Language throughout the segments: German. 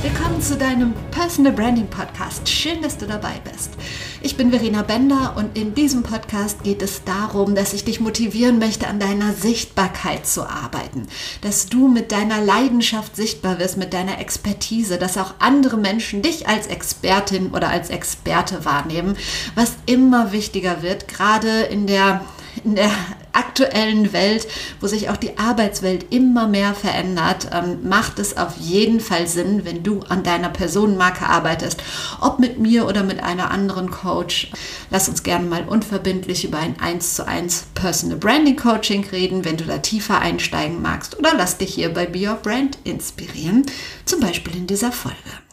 Willkommen zu deinem Personal Branding Podcast. Schön, dass du dabei bist. Ich bin Verena Bender und in diesem Podcast geht es darum, dass ich dich motivieren möchte, an deiner Sichtbarkeit zu arbeiten. Dass du mit deiner Leidenschaft sichtbar wirst, mit deiner Expertise, dass auch andere Menschen dich als Expertin oder als Experte wahrnehmen, was immer wichtiger wird, gerade in der in der aktuellen Welt, wo sich auch die Arbeitswelt immer mehr verändert, ähm, macht es auf jeden Fall Sinn, wenn du an deiner Personenmarke arbeitest, ob mit mir oder mit einer anderen Coach. Lass uns gerne mal unverbindlich über ein 1 zu 1 Personal Branding Coaching reden, wenn du da tiefer einsteigen magst oder lass dich hier bei Be Your Brand inspirieren, zum Beispiel in dieser Folge.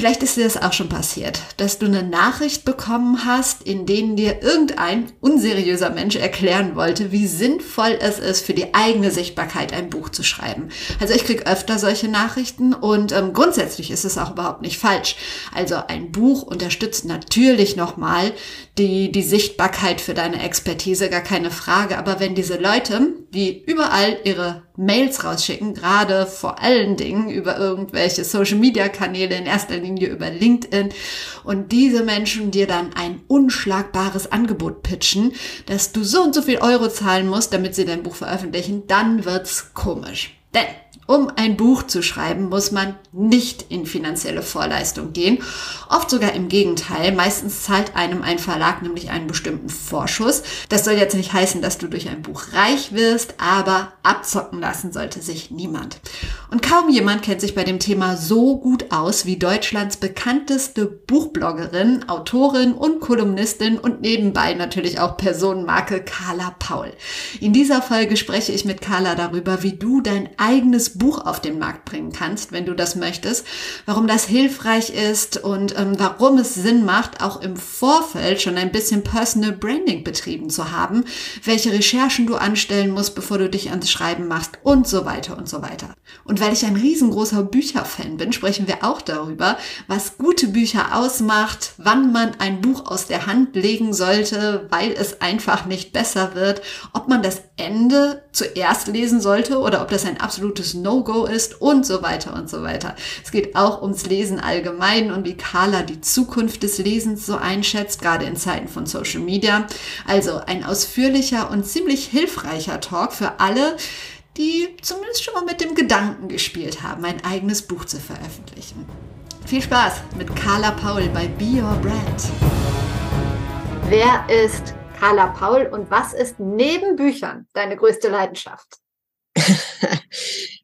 Vielleicht ist dir das auch schon passiert, dass du eine Nachricht bekommen hast, in denen dir irgendein unseriöser Mensch erklären wollte, wie sinnvoll es ist, für die eigene Sichtbarkeit ein Buch zu schreiben. Also ich kriege öfter solche Nachrichten und ähm, grundsätzlich ist es auch überhaupt nicht falsch. Also ein Buch unterstützt natürlich nochmal die, die Sichtbarkeit für deine Expertise, gar keine Frage. Aber wenn diese Leute, die überall ihre Mails rausschicken, gerade vor allen Dingen über irgendwelche Social-Media-Kanäle, in erster Linie über LinkedIn, und diese Menschen dir dann ein unschlagbares Angebot pitchen, dass du so und so viel Euro zahlen musst, damit sie dein Buch veröffentlichen, dann wird's komisch. Denn um ein Buch zu schreiben, muss man nicht in finanzielle Vorleistung gehen. Oft sogar im Gegenteil. Meistens zahlt einem ein Verlag nämlich einen bestimmten Vorschuss. Das soll jetzt nicht heißen, dass du durch ein Buch reich wirst, aber abzocken lassen sollte sich niemand. Und kaum jemand kennt sich bei dem Thema so gut aus wie Deutschlands bekannteste Buchbloggerin, Autorin und Kolumnistin und nebenbei natürlich auch Personenmarke Carla Paul. In dieser Folge spreche ich mit Carla darüber, wie du dein eigenes Buch auf den Markt bringen kannst, wenn du das möchtest, warum das hilfreich ist und ähm, warum es Sinn macht, auch im Vorfeld schon ein bisschen Personal Branding betrieben zu haben, welche Recherchen du anstellen musst, bevor du dich ans Schreiben machst und so weiter und so weiter. Und weil ich ein riesengroßer Bücherfan bin, sprechen wir auch darüber, was gute Bücher ausmacht, wann man ein Buch aus der Hand legen sollte, weil es einfach nicht besser wird, ob man das Ende zuerst lesen sollte oder ob das ein absolutes No-Go ist und so weiter und so weiter. Es geht auch ums Lesen allgemein und wie Carla die Zukunft des Lesens so einschätzt, gerade in Zeiten von Social Media. Also ein ausführlicher und ziemlich hilfreicher Talk für alle, die zumindest schon mal mit dem Gedanken gespielt haben, ein eigenes Buch zu veröffentlichen. Viel Spaß mit Carla Paul bei Be Your Brand. Wer ist Carla Paul und was ist neben Büchern deine größte Leidenschaft?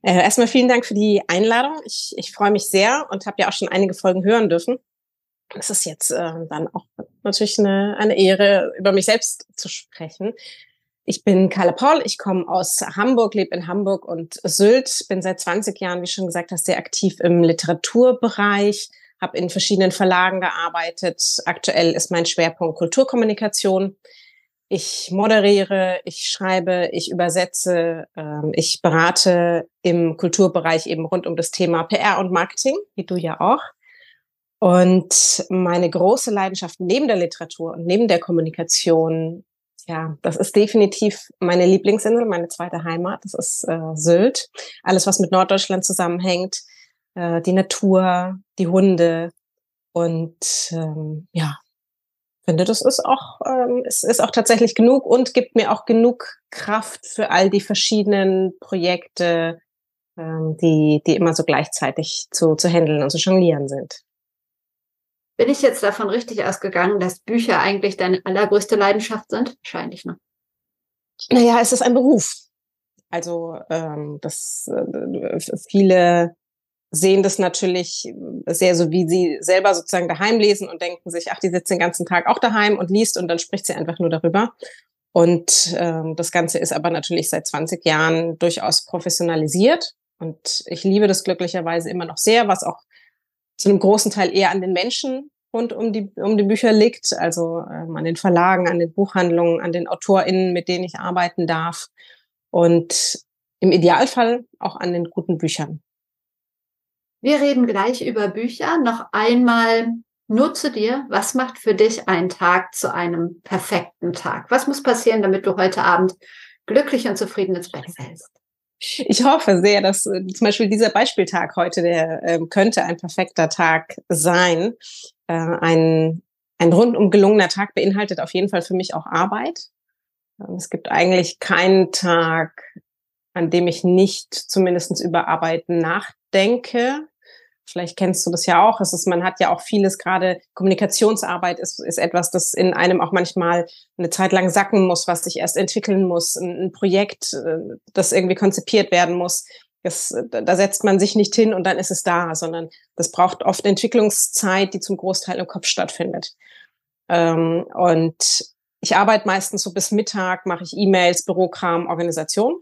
Äh, erstmal vielen Dank für die Einladung. Ich, ich freue mich sehr und habe ja auch schon einige Folgen hören dürfen. Es ist jetzt äh, dann auch natürlich eine, eine Ehre, über mich selbst zu sprechen. Ich bin Carla Paul, ich komme aus Hamburg, lebe in Hamburg und Sylt, bin seit 20 Jahren, wie schon gesagt hast, sehr aktiv im Literaturbereich, habe in verschiedenen Verlagen gearbeitet. Aktuell ist mein Schwerpunkt Kulturkommunikation. Ich moderiere, ich schreibe, ich übersetze, ähm, ich berate im Kulturbereich eben rund um das Thema PR und Marketing, wie du ja auch. Und meine große Leidenschaft neben der Literatur und neben der Kommunikation, ja, das ist definitiv meine Lieblingsinsel, meine zweite Heimat. Das ist äh, Sylt. Alles, was mit Norddeutschland zusammenhängt, äh, die Natur, die Hunde und ähm, ja, finde, das ist auch, ähm, es ist auch tatsächlich genug und gibt mir auch genug Kraft für all die verschiedenen Projekte, ähm, die, die immer so gleichzeitig zu, zu handeln und zu jonglieren sind. Bin ich jetzt davon richtig ausgegangen, dass Bücher eigentlich deine allergrößte Leidenschaft sind? Wahrscheinlich, ne? Naja, es ist ein Beruf. Also ähm, das äh, viele sehen das natürlich sehr so, wie sie selber sozusagen daheim lesen und denken sich, ach, die sitzt den ganzen Tag auch daheim und liest und dann spricht sie einfach nur darüber. Und ähm, das Ganze ist aber natürlich seit 20 Jahren durchaus professionalisiert. Und ich liebe das glücklicherweise immer noch sehr, was auch zu einem großen Teil eher an den Menschen rund um die, um die Bücher liegt, also ähm, an den Verlagen, an den Buchhandlungen, an den AutorInnen, mit denen ich arbeiten darf. Und im Idealfall auch an den guten Büchern. Wir reden gleich über Bücher. Noch einmal nur zu dir. Was macht für dich einen Tag zu einem perfekten Tag? Was muss passieren, damit du heute Abend glücklich und zufrieden ins Bett fällst? Ich hoffe sehr, dass äh, zum Beispiel dieser Beispieltag heute, der äh, könnte ein perfekter Tag sein. Äh, ein, ein rundum gelungener Tag beinhaltet auf jeden Fall für mich auch Arbeit. Ähm, es gibt eigentlich keinen Tag, an dem ich nicht zumindest über Arbeiten nachdenke. Vielleicht kennst du das ja auch. Es ist, man hat ja auch vieles, gerade Kommunikationsarbeit ist, ist etwas, das in einem auch manchmal eine Zeit lang sacken muss, was sich erst entwickeln muss. Ein, ein Projekt, äh, das irgendwie konzipiert werden muss. Das, da setzt man sich nicht hin und dann ist es da, sondern das braucht oft Entwicklungszeit, die zum Großteil im Kopf stattfindet. Ähm, und ich arbeite meistens so bis Mittag, mache ich E-Mails, Bürokram, Organisation.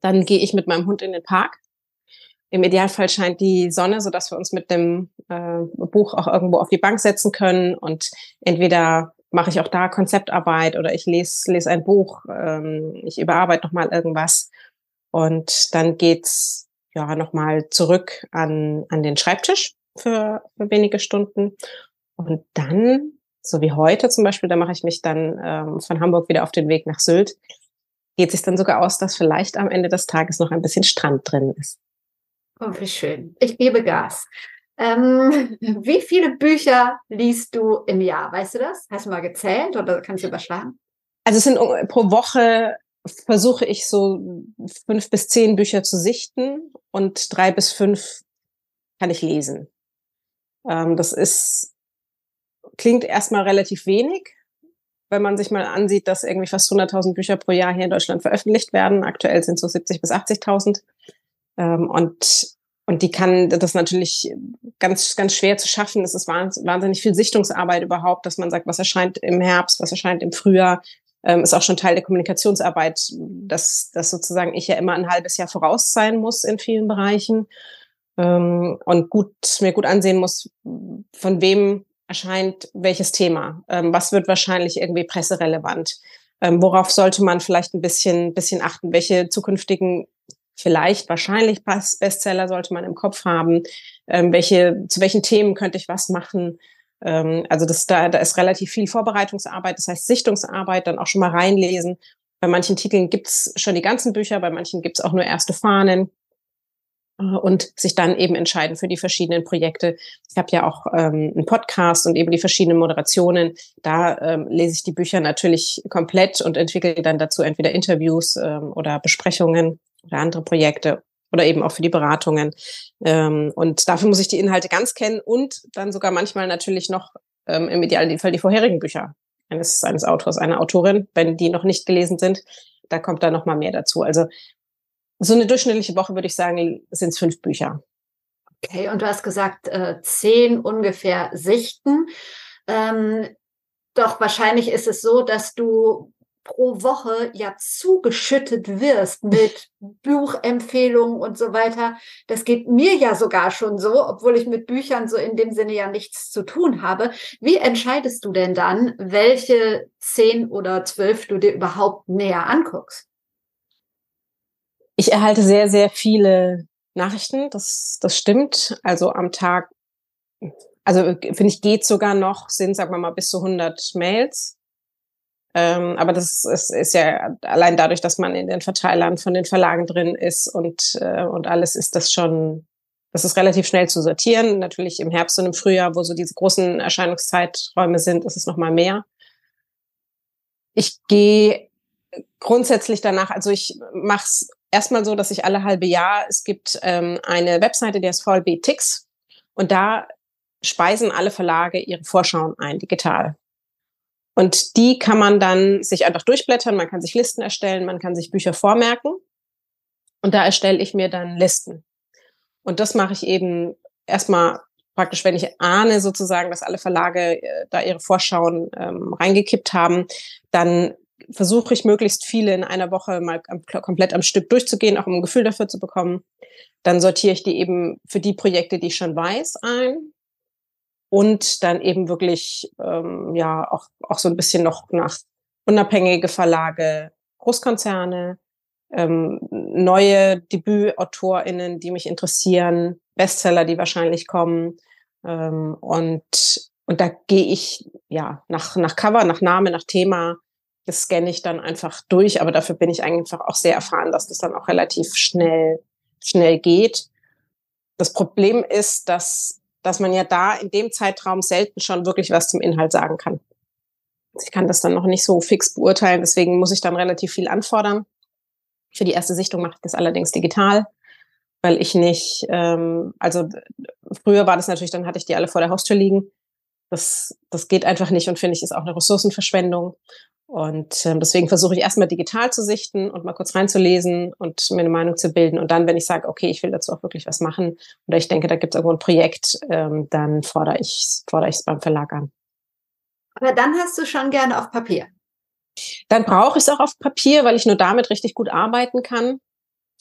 Dann gehe ich mit meinem Hund in den Park im Idealfall scheint die Sonne, so dass wir uns mit dem äh, Buch auch irgendwo auf die Bank setzen können und entweder mache ich auch da Konzeptarbeit oder ich lese, lese ein Buch, ähm, ich überarbeite nochmal irgendwas und dann geht's ja nochmal zurück an, an den Schreibtisch für, für wenige Stunden und dann, so wie heute zum Beispiel, da mache ich mich dann ähm, von Hamburg wieder auf den Weg nach Sylt, geht sich dann sogar aus, dass vielleicht am Ende des Tages noch ein bisschen Strand drin ist. Oh, wie schön. Ich gebe Gas. Ähm, wie viele Bücher liest du im Jahr? Weißt du das? Hast du mal gezählt oder kannst du überschlagen? Also es sind pro Woche versuche ich so fünf bis zehn Bücher zu sichten und drei bis fünf kann ich lesen. Ähm, das ist, klingt erstmal relativ wenig, wenn man sich mal ansieht, dass irgendwie fast 100.000 Bücher pro Jahr hier in Deutschland veröffentlicht werden. Aktuell sind es so 70 bis 80.000. Ähm, und, und die kann das natürlich ganz, ganz schwer zu schaffen. Es ist wahnsinnig viel Sichtungsarbeit überhaupt, dass man sagt, was erscheint im Herbst, was erscheint im Frühjahr. Ähm, ist auch schon Teil der Kommunikationsarbeit, dass, dass sozusagen ich ja immer ein halbes Jahr voraus sein muss in vielen Bereichen ähm, und gut, mir gut ansehen muss, von wem erscheint welches Thema. Ähm, was wird wahrscheinlich irgendwie presserelevant? Ähm, worauf sollte man vielleicht ein bisschen, bisschen achten? Welche zukünftigen vielleicht, wahrscheinlich Bestseller sollte man im Kopf haben. Ähm, welche, zu welchen Themen könnte ich was machen? Ähm, also das, da, da ist relativ viel Vorbereitungsarbeit, das heißt Sichtungsarbeit, dann auch schon mal reinlesen. Bei manchen Titeln gibt's schon die ganzen Bücher, bei manchen gibt's auch nur erste Fahnen äh, und sich dann eben entscheiden für die verschiedenen Projekte. Ich habe ja auch ähm, einen Podcast und eben die verschiedenen Moderationen. Da ähm, lese ich die Bücher natürlich komplett und entwickle dann dazu entweder Interviews ähm, oder Besprechungen oder andere Projekte oder eben auch für die Beratungen. Ähm, und dafür muss ich die Inhalte ganz kennen und dann sogar manchmal natürlich noch ähm, im Idealfall die vorherigen Bücher eines, eines Autors, einer Autorin, wenn die noch nicht gelesen sind. Da kommt da noch mal mehr dazu. Also so eine durchschnittliche Woche würde ich sagen, sind es fünf Bücher. Okay, und du hast gesagt, äh, zehn ungefähr Sichten. Ähm, doch wahrscheinlich ist es so, dass du pro Woche ja zugeschüttet wirst mit Buchempfehlungen und so weiter. Das geht mir ja sogar schon so, obwohl ich mit Büchern so in dem Sinne ja nichts zu tun habe. Wie entscheidest du denn dann, welche zehn oder zwölf du dir überhaupt näher anguckst? Ich erhalte sehr, sehr viele Nachrichten, das, das stimmt. Also am Tag, also finde ich, geht sogar noch, sind, sagen wir mal, bis zu 100 Mails ähm, aber das ist, ist, ja allein dadurch, dass man in den Verteilern von den Verlagen drin ist und, äh, und alles ist das schon, das ist relativ schnell zu sortieren. Natürlich im Herbst und im Frühjahr, wo so diese großen Erscheinungszeiträume sind, ist es nochmal mehr. Ich gehe grundsätzlich danach, also ich mache es erstmal so, dass ich alle halbe Jahr, es gibt ähm, eine Webseite, die heißt VLB Tix und da speisen alle Verlage ihre Vorschauen ein, digital. Und die kann man dann sich einfach durchblättern, man kann sich Listen erstellen, man kann sich Bücher vormerken. Und da erstelle ich mir dann Listen. Und das mache ich eben erstmal praktisch, wenn ich ahne sozusagen, dass alle Verlage äh, da ihre Vorschauen ähm, reingekippt haben, dann versuche ich möglichst viele in einer Woche mal komplett am Stück durchzugehen, auch um ein Gefühl dafür zu bekommen. Dann sortiere ich die eben für die Projekte, die ich schon weiß, ein und dann eben wirklich ähm, ja auch, auch so ein bisschen noch nach unabhängige Verlage, Großkonzerne, ähm, neue DebütautorInnen, die mich interessieren, Bestseller, die wahrscheinlich kommen. Ähm, und, und da gehe ich ja nach, nach Cover, nach Name, nach Thema. Das scanne ich dann einfach durch, aber dafür bin ich einfach auch sehr erfahren, dass das dann auch relativ schnell, schnell geht. Das Problem ist, dass, dass man ja da in dem Zeitraum selten schon wirklich was zum Inhalt sagen kann. Ich kann das dann noch nicht so fix beurteilen, deswegen muss ich dann relativ viel anfordern. Für die erste Sichtung mache ich das allerdings digital, weil ich nicht, ähm, also früher war das natürlich, dann hatte ich die alle vor der Haustür liegen. Das, das geht einfach nicht und finde ich, ist auch eine Ressourcenverschwendung. Und äh, deswegen versuche ich erstmal digital zu sichten und mal kurz reinzulesen und mir eine Meinung zu bilden. Und dann, wenn ich sage, okay, ich will dazu auch wirklich was machen oder ich denke, da gibt es irgendwo ein Projekt, ähm, dann fordere ich fordere ich es beim Verlag an. Aber dann hast du schon gerne auf Papier. Dann brauche ich es auch auf Papier, weil ich nur damit richtig gut arbeiten kann.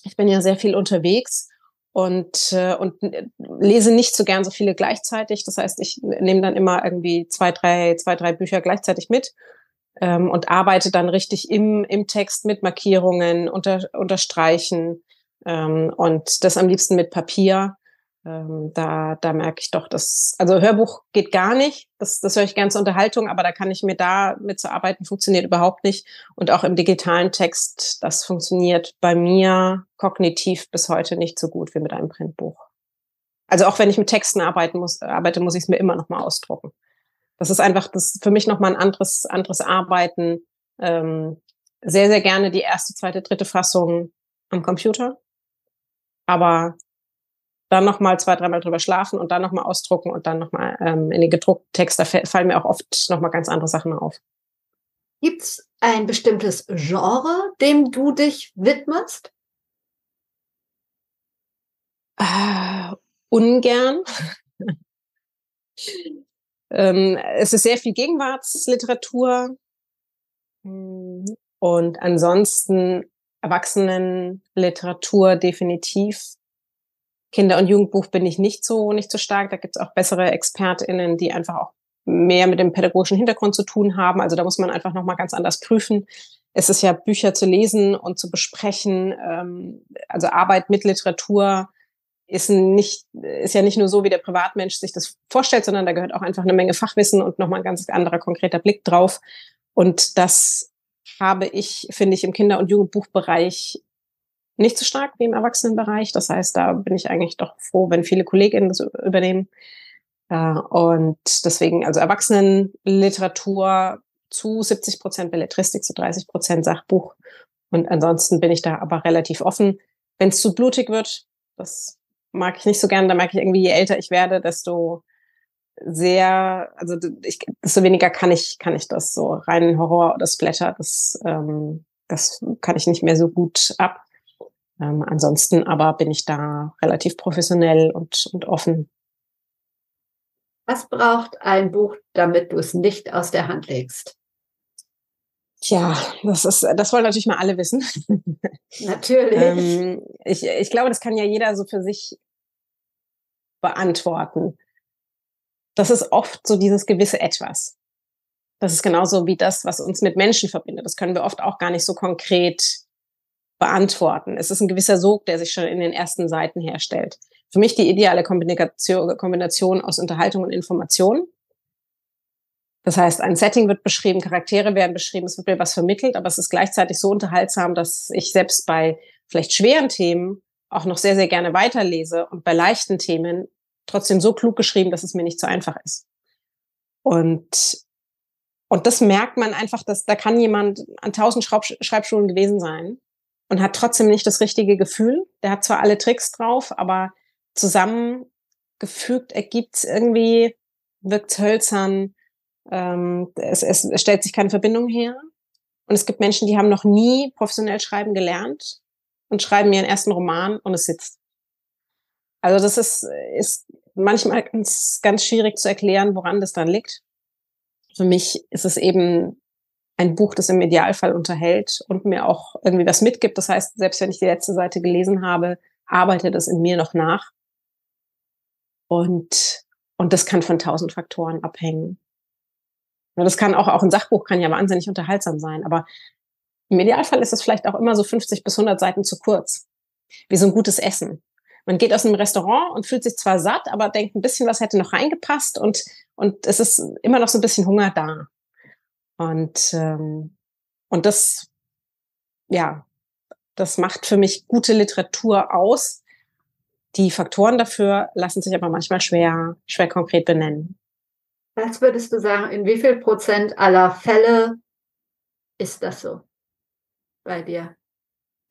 Ich bin ja sehr viel unterwegs und, äh, und lese nicht so gern so viele gleichzeitig. Das heißt, ich nehme dann immer irgendwie zwei, drei, zwei, drei Bücher gleichzeitig mit ähm, und arbeite dann richtig im, im Text mit Markierungen, unter, unterstreichen ähm, und das am liebsten mit Papier. Ähm, da, da merke ich doch, dass, also Hörbuch geht gar nicht. Das, das höre ich gern zur Unterhaltung, aber da kann ich mir da mit zu arbeiten, funktioniert überhaupt nicht. Und auch im digitalen Text, das funktioniert bei mir kognitiv bis heute nicht so gut wie mit einem Printbuch. Also auch wenn ich mit Texten arbeiten muss, arbeite, muss ich es mir immer noch mal ausdrucken. Das ist einfach das für mich noch mal ein anderes, anderes Arbeiten. Ähm, sehr, sehr gerne die erste, zweite, dritte Fassung am Computer. Aber dann nochmal zwei, dreimal drüber schlafen und dann nochmal ausdrucken und dann nochmal ähm, in den gedruckten Text, da fallen mir auch oft nochmal ganz andere Sachen auf. Gibt es ein bestimmtes Genre, dem du dich widmest? Äh, ungern. ähm, es ist sehr viel Gegenwartsliteratur hm, und ansonsten Erwachsenenliteratur definitiv. Kinder- und Jugendbuch bin ich nicht so, nicht so stark. Da gibt es auch bessere ExpertInnen, die einfach auch mehr mit dem pädagogischen Hintergrund zu tun haben. Also da muss man einfach nochmal ganz anders prüfen. Es ist ja Bücher zu lesen und zu besprechen. Ähm, also Arbeit mit Literatur ist nicht, ist ja nicht nur so, wie der Privatmensch sich das vorstellt, sondern da gehört auch einfach eine Menge Fachwissen und nochmal ein ganz anderer konkreter Blick drauf. Und das habe ich, finde ich, im Kinder- und Jugendbuchbereich nicht so stark wie im Erwachsenenbereich. Das heißt, da bin ich eigentlich doch froh, wenn viele KollegInnen das übernehmen. Äh, und deswegen, also Erwachsenenliteratur zu 70 Prozent Belletristik, zu 30 Prozent Sachbuch. Und ansonsten bin ich da aber relativ offen. Wenn es zu blutig wird, das mag ich nicht so gern. Da merke ich irgendwie, je älter ich werde, desto sehr, also ich, desto weniger kann ich, kann ich das so rein Horror oder Splatter, das, ähm, das kann ich nicht mehr so gut ab. Ähm, ansonsten aber bin ich da relativ professionell und, und offen. Was braucht ein Buch, damit du es nicht aus der Hand legst? Tja, das ist, das wollen natürlich mal alle wissen. Natürlich. ähm, ich, ich glaube, das kann ja jeder so für sich beantworten. Das ist oft so dieses gewisse Etwas. Das ist genauso wie das, was uns mit Menschen verbindet. Das können wir oft auch gar nicht so konkret beantworten. Es ist ein gewisser Sog, der sich schon in den ersten Seiten herstellt. Für mich die ideale Kombination, aus Unterhaltung und Information. Das heißt, ein Setting wird beschrieben, Charaktere werden beschrieben, es wird mir was vermittelt, aber es ist gleichzeitig so unterhaltsam, dass ich selbst bei vielleicht schweren Themen auch noch sehr, sehr gerne weiterlese und bei leichten Themen trotzdem so klug geschrieben, dass es mir nicht so einfach ist. Und, und das merkt man einfach, dass da kann jemand an tausend Schreibschulen gewesen sein und hat trotzdem nicht das richtige Gefühl. Der hat zwar alle Tricks drauf, aber zusammengefügt ergibt es irgendwie, wirkt hölzern, ähm, es, es, es stellt sich keine Verbindung her. Und es gibt Menschen, die haben noch nie professionell schreiben gelernt und schreiben ihren ersten Roman und es sitzt. Also das ist, ist manchmal ganz, ganz schwierig zu erklären, woran das dann liegt. Für mich ist es eben ein Buch, das im Idealfall unterhält und mir auch irgendwie was mitgibt. Das heißt, selbst wenn ich die letzte Seite gelesen habe, arbeitet es in mir noch nach. Und, und das kann von tausend Faktoren abhängen. Das kann auch, auch ein Sachbuch kann ja wahnsinnig unterhaltsam sein, aber im Idealfall ist es vielleicht auch immer so 50 bis 100 Seiten zu kurz. Wie so ein gutes Essen. Man geht aus einem Restaurant und fühlt sich zwar satt, aber denkt ein bisschen, was hätte noch reingepasst und, und es ist immer noch so ein bisschen Hunger da. Und, ähm, und das, ja, das macht für mich gute Literatur aus. Die Faktoren dafür lassen sich aber manchmal schwer, schwer konkret benennen. Was würdest du sagen, in wie viel Prozent aller Fälle ist das so bei dir?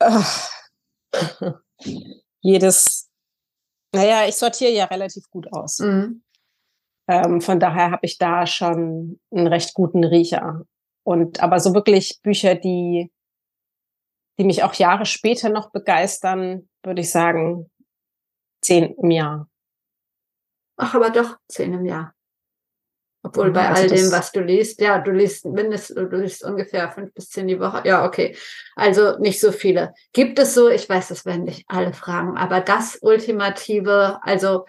Jedes, naja, ich sortiere ja relativ gut aus. Mhm. Ähm, von daher habe ich da schon einen recht guten Riecher. Und aber so wirklich Bücher, die, die mich auch Jahre später noch begeistern, würde ich sagen, zehn im Jahr. Ach, aber doch zehn im Jahr. Obwohl bei also all dem, was du liest, ja, du liest mindestens, du liest ungefähr fünf bis zehn die Woche. Ja, okay. Also nicht so viele. Gibt es so, ich weiß, das werden nicht alle fragen, aber das Ultimative, also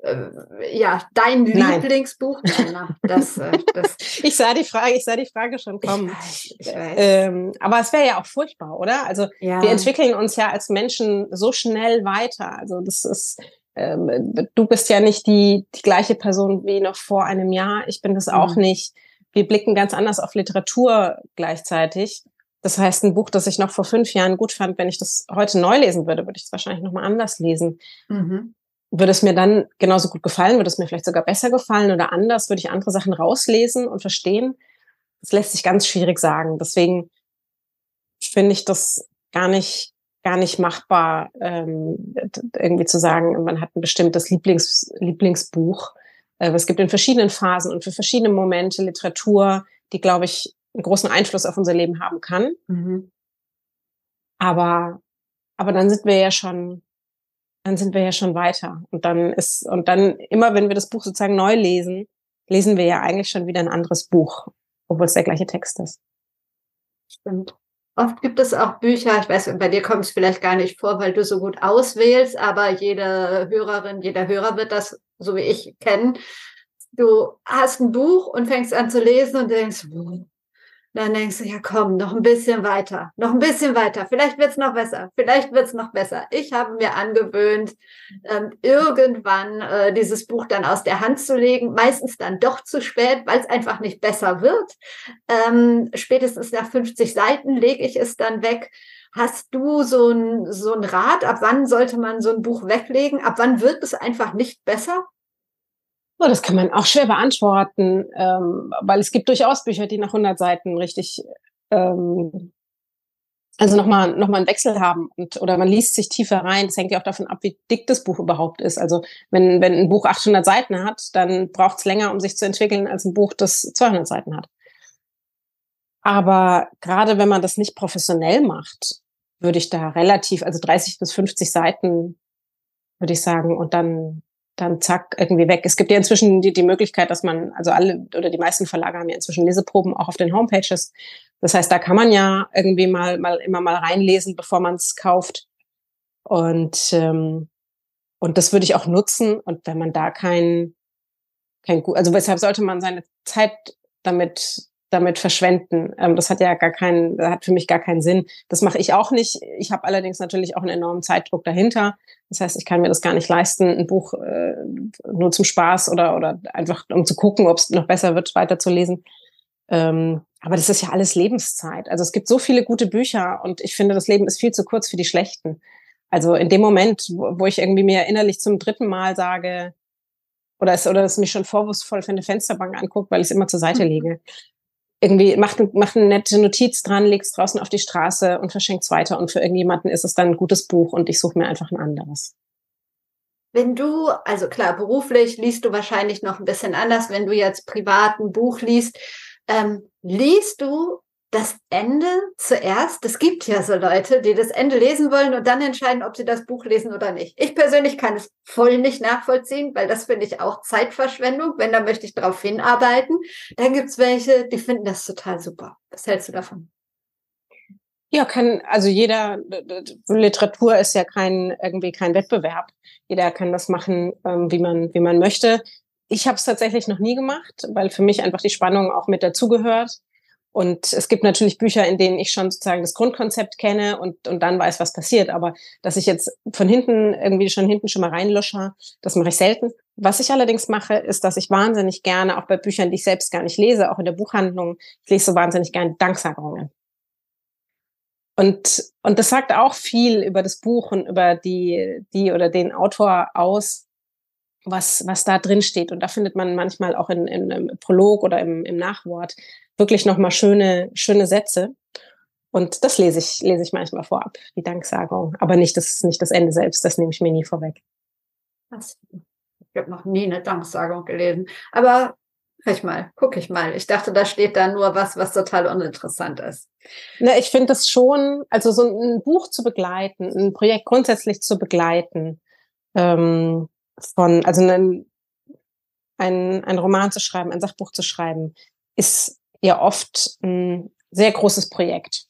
äh, ja, dein Nein. Lieblingsbuch? Nein, das, äh, das ich sah die Frage, ich sah die Frage schon kommen. Ich weiß, ich weiß. Ähm, aber es wäre ja auch furchtbar, oder? Also ja. wir entwickeln uns ja als Menschen so schnell weiter. Also das ist, ähm, du bist ja nicht die, die gleiche Person wie noch vor einem Jahr. Ich bin das auch mhm. nicht. Wir blicken ganz anders auf Literatur gleichzeitig. Das heißt, ein Buch, das ich noch vor fünf Jahren gut fand, wenn ich das heute neu lesen würde, würde ich es wahrscheinlich nochmal anders lesen. Mhm würde es mir dann genauso gut gefallen, würde es mir vielleicht sogar besser gefallen oder anders, würde ich andere Sachen rauslesen und verstehen. Das lässt sich ganz schwierig sagen. Deswegen finde ich das gar nicht, gar nicht machbar, ähm, irgendwie zu sagen, man hat ein bestimmtes Lieblings, Lieblingsbuch. Äh, es gibt in verschiedenen Phasen und für verschiedene Momente Literatur, die, glaube ich, einen großen Einfluss auf unser Leben haben kann. Mhm. Aber, aber dann sind wir ja schon dann sind wir ja schon weiter. Und dann ist, und dann immer, wenn wir das Buch sozusagen neu lesen, lesen wir ja eigentlich schon wieder ein anderes Buch, obwohl es der gleiche Text ist. Stimmt. Oft gibt es auch Bücher, ich weiß, bei dir kommt es vielleicht gar nicht vor, weil du so gut auswählst, aber jede Hörerin, jeder Hörer wird das, so wie ich, kennen. Du hast ein Buch und fängst an zu lesen und denkst, dann denkst du, ja komm, noch ein bisschen weiter, noch ein bisschen weiter, vielleicht wird es noch besser, vielleicht wird es noch besser. Ich habe mir angewöhnt, ähm, irgendwann äh, dieses Buch dann aus der Hand zu legen, meistens dann doch zu spät, weil es einfach nicht besser wird. Ähm, spätestens nach 50 Seiten lege ich es dann weg. Hast du so ein, so ein Rat, ab wann sollte man so ein Buch weglegen? Ab wann wird es einfach nicht besser? Oh, das kann man auch schwer beantworten, ähm, weil es gibt durchaus Bücher, die nach 100 Seiten richtig, ähm, also nochmal noch mal einen Wechsel haben und, oder man liest sich tiefer rein. Das hängt ja auch davon ab, wie dick das Buch überhaupt ist. Also wenn, wenn ein Buch 800 Seiten hat, dann braucht es länger, um sich zu entwickeln, als ein Buch, das 200 Seiten hat. Aber gerade wenn man das nicht professionell macht, würde ich da relativ, also 30 bis 50 Seiten, würde ich sagen, und dann dann zack, irgendwie weg. Es gibt ja inzwischen die, die Möglichkeit, dass man, also alle oder die meisten Verlage haben ja inzwischen Leseproben auch auf den Homepages. Das heißt, da kann man ja irgendwie mal, mal immer mal reinlesen, bevor man es kauft. Und, ähm, und das würde ich auch nutzen. Und wenn man da kein, kein, also weshalb sollte man seine Zeit damit damit verschwenden. Ähm, das hat ja gar keinen, hat für mich gar keinen Sinn. Das mache ich auch nicht. Ich habe allerdings natürlich auch einen enormen Zeitdruck dahinter. Das heißt, ich kann mir das gar nicht leisten, ein Buch äh, nur zum Spaß oder oder einfach um zu gucken, ob es noch besser wird, weiterzulesen. Ähm, aber das ist ja alles Lebenszeit. Also es gibt so viele gute Bücher und ich finde, das Leben ist viel zu kurz für die schlechten. Also in dem Moment, wo, wo ich irgendwie mir innerlich zum dritten Mal sage, oder es, oder es mich schon vorwurfsvoll für eine Fensterbank anguckt, weil ich es immer zur Seite lege irgendwie macht, macht eine nette Notiz dran, legt's draußen auf die Straße und verschenkt's weiter. Und für irgendjemanden ist es dann ein gutes Buch und ich suche mir einfach ein anderes. Wenn du, also klar, beruflich liest du wahrscheinlich noch ein bisschen anders, wenn du jetzt privat ein Buch liest. Ähm, liest du das Ende zuerst. Es gibt ja so Leute, die das Ende lesen wollen und dann entscheiden, ob sie das Buch lesen oder nicht. Ich persönlich kann es voll nicht nachvollziehen, weil das finde ich auch Zeitverschwendung. Wenn, dann möchte ich darauf hinarbeiten. Dann gibt es welche, die finden das total super. Was hältst du davon? Ja, kann, also jeder, Literatur ist ja kein, irgendwie kein Wettbewerb. Jeder kann das machen, ähm, wie man, wie man möchte. Ich habe es tatsächlich noch nie gemacht, weil für mich einfach die Spannung auch mit dazugehört. Und es gibt natürlich Bücher, in denen ich schon sozusagen das Grundkonzept kenne und, und dann weiß, was passiert. Aber dass ich jetzt von hinten irgendwie schon hinten schon mal reinlusche, das mache ich selten. Was ich allerdings mache, ist, dass ich wahnsinnig gerne, auch bei Büchern, die ich selbst gar nicht lese, auch in der Buchhandlung, ich lese so wahnsinnig gerne Danksagerungen. Und, und das sagt auch viel über das Buch und über die, die oder den Autor aus, was, was da drin steht. Und da findet man manchmal auch in, in, im Prolog oder im, im Nachwort wirklich nochmal schöne, schöne Sätze. Und das lese ich, lese ich manchmal vorab, die Danksagung. Aber nicht das, nicht das Ende selbst, das nehme ich mir nie vorweg. Ich habe noch nie eine Danksagung gelesen. Aber ich mal, gucke ich mal. Ich dachte, da steht da nur was, was total uninteressant ist. Na, ich finde das schon, also so ein Buch zu begleiten, ein Projekt grundsätzlich zu begleiten, ähm, von, also ein, ein, ein Roman zu schreiben, ein Sachbuch zu schreiben, ist ja oft ein sehr großes Projekt.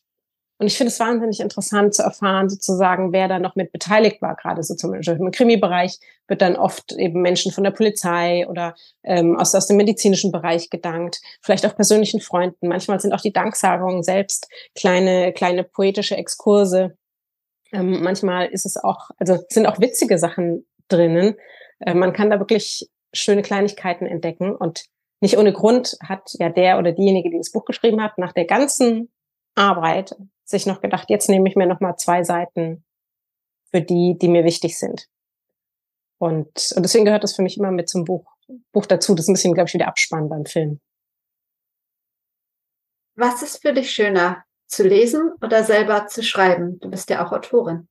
Und ich finde es wahnsinnig interessant zu erfahren, sozusagen, wer da noch mit beteiligt war. Gerade so zum Beispiel im Krimi-Bereich wird dann oft eben Menschen von der Polizei oder ähm, aus, aus dem medizinischen Bereich gedankt, vielleicht auch persönlichen Freunden. Manchmal sind auch die Danksagungen selbst kleine, kleine poetische Exkurse. Ähm, manchmal ist es auch, also sind auch witzige Sachen drinnen. Äh, man kann da wirklich schöne Kleinigkeiten entdecken und nicht ohne Grund hat ja der oder diejenige, die das Buch geschrieben hat, nach der ganzen Arbeit sich noch gedacht, jetzt nehme ich mir noch mal zwei Seiten für die, die mir wichtig sind. Und, und deswegen gehört das für mich immer mit zum Buch, Buch dazu. Das ist ein bisschen, glaube ich, wie der Abspann beim Film. Was ist für dich schöner, zu lesen oder selber zu schreiben? Du bist ja auch Autorin.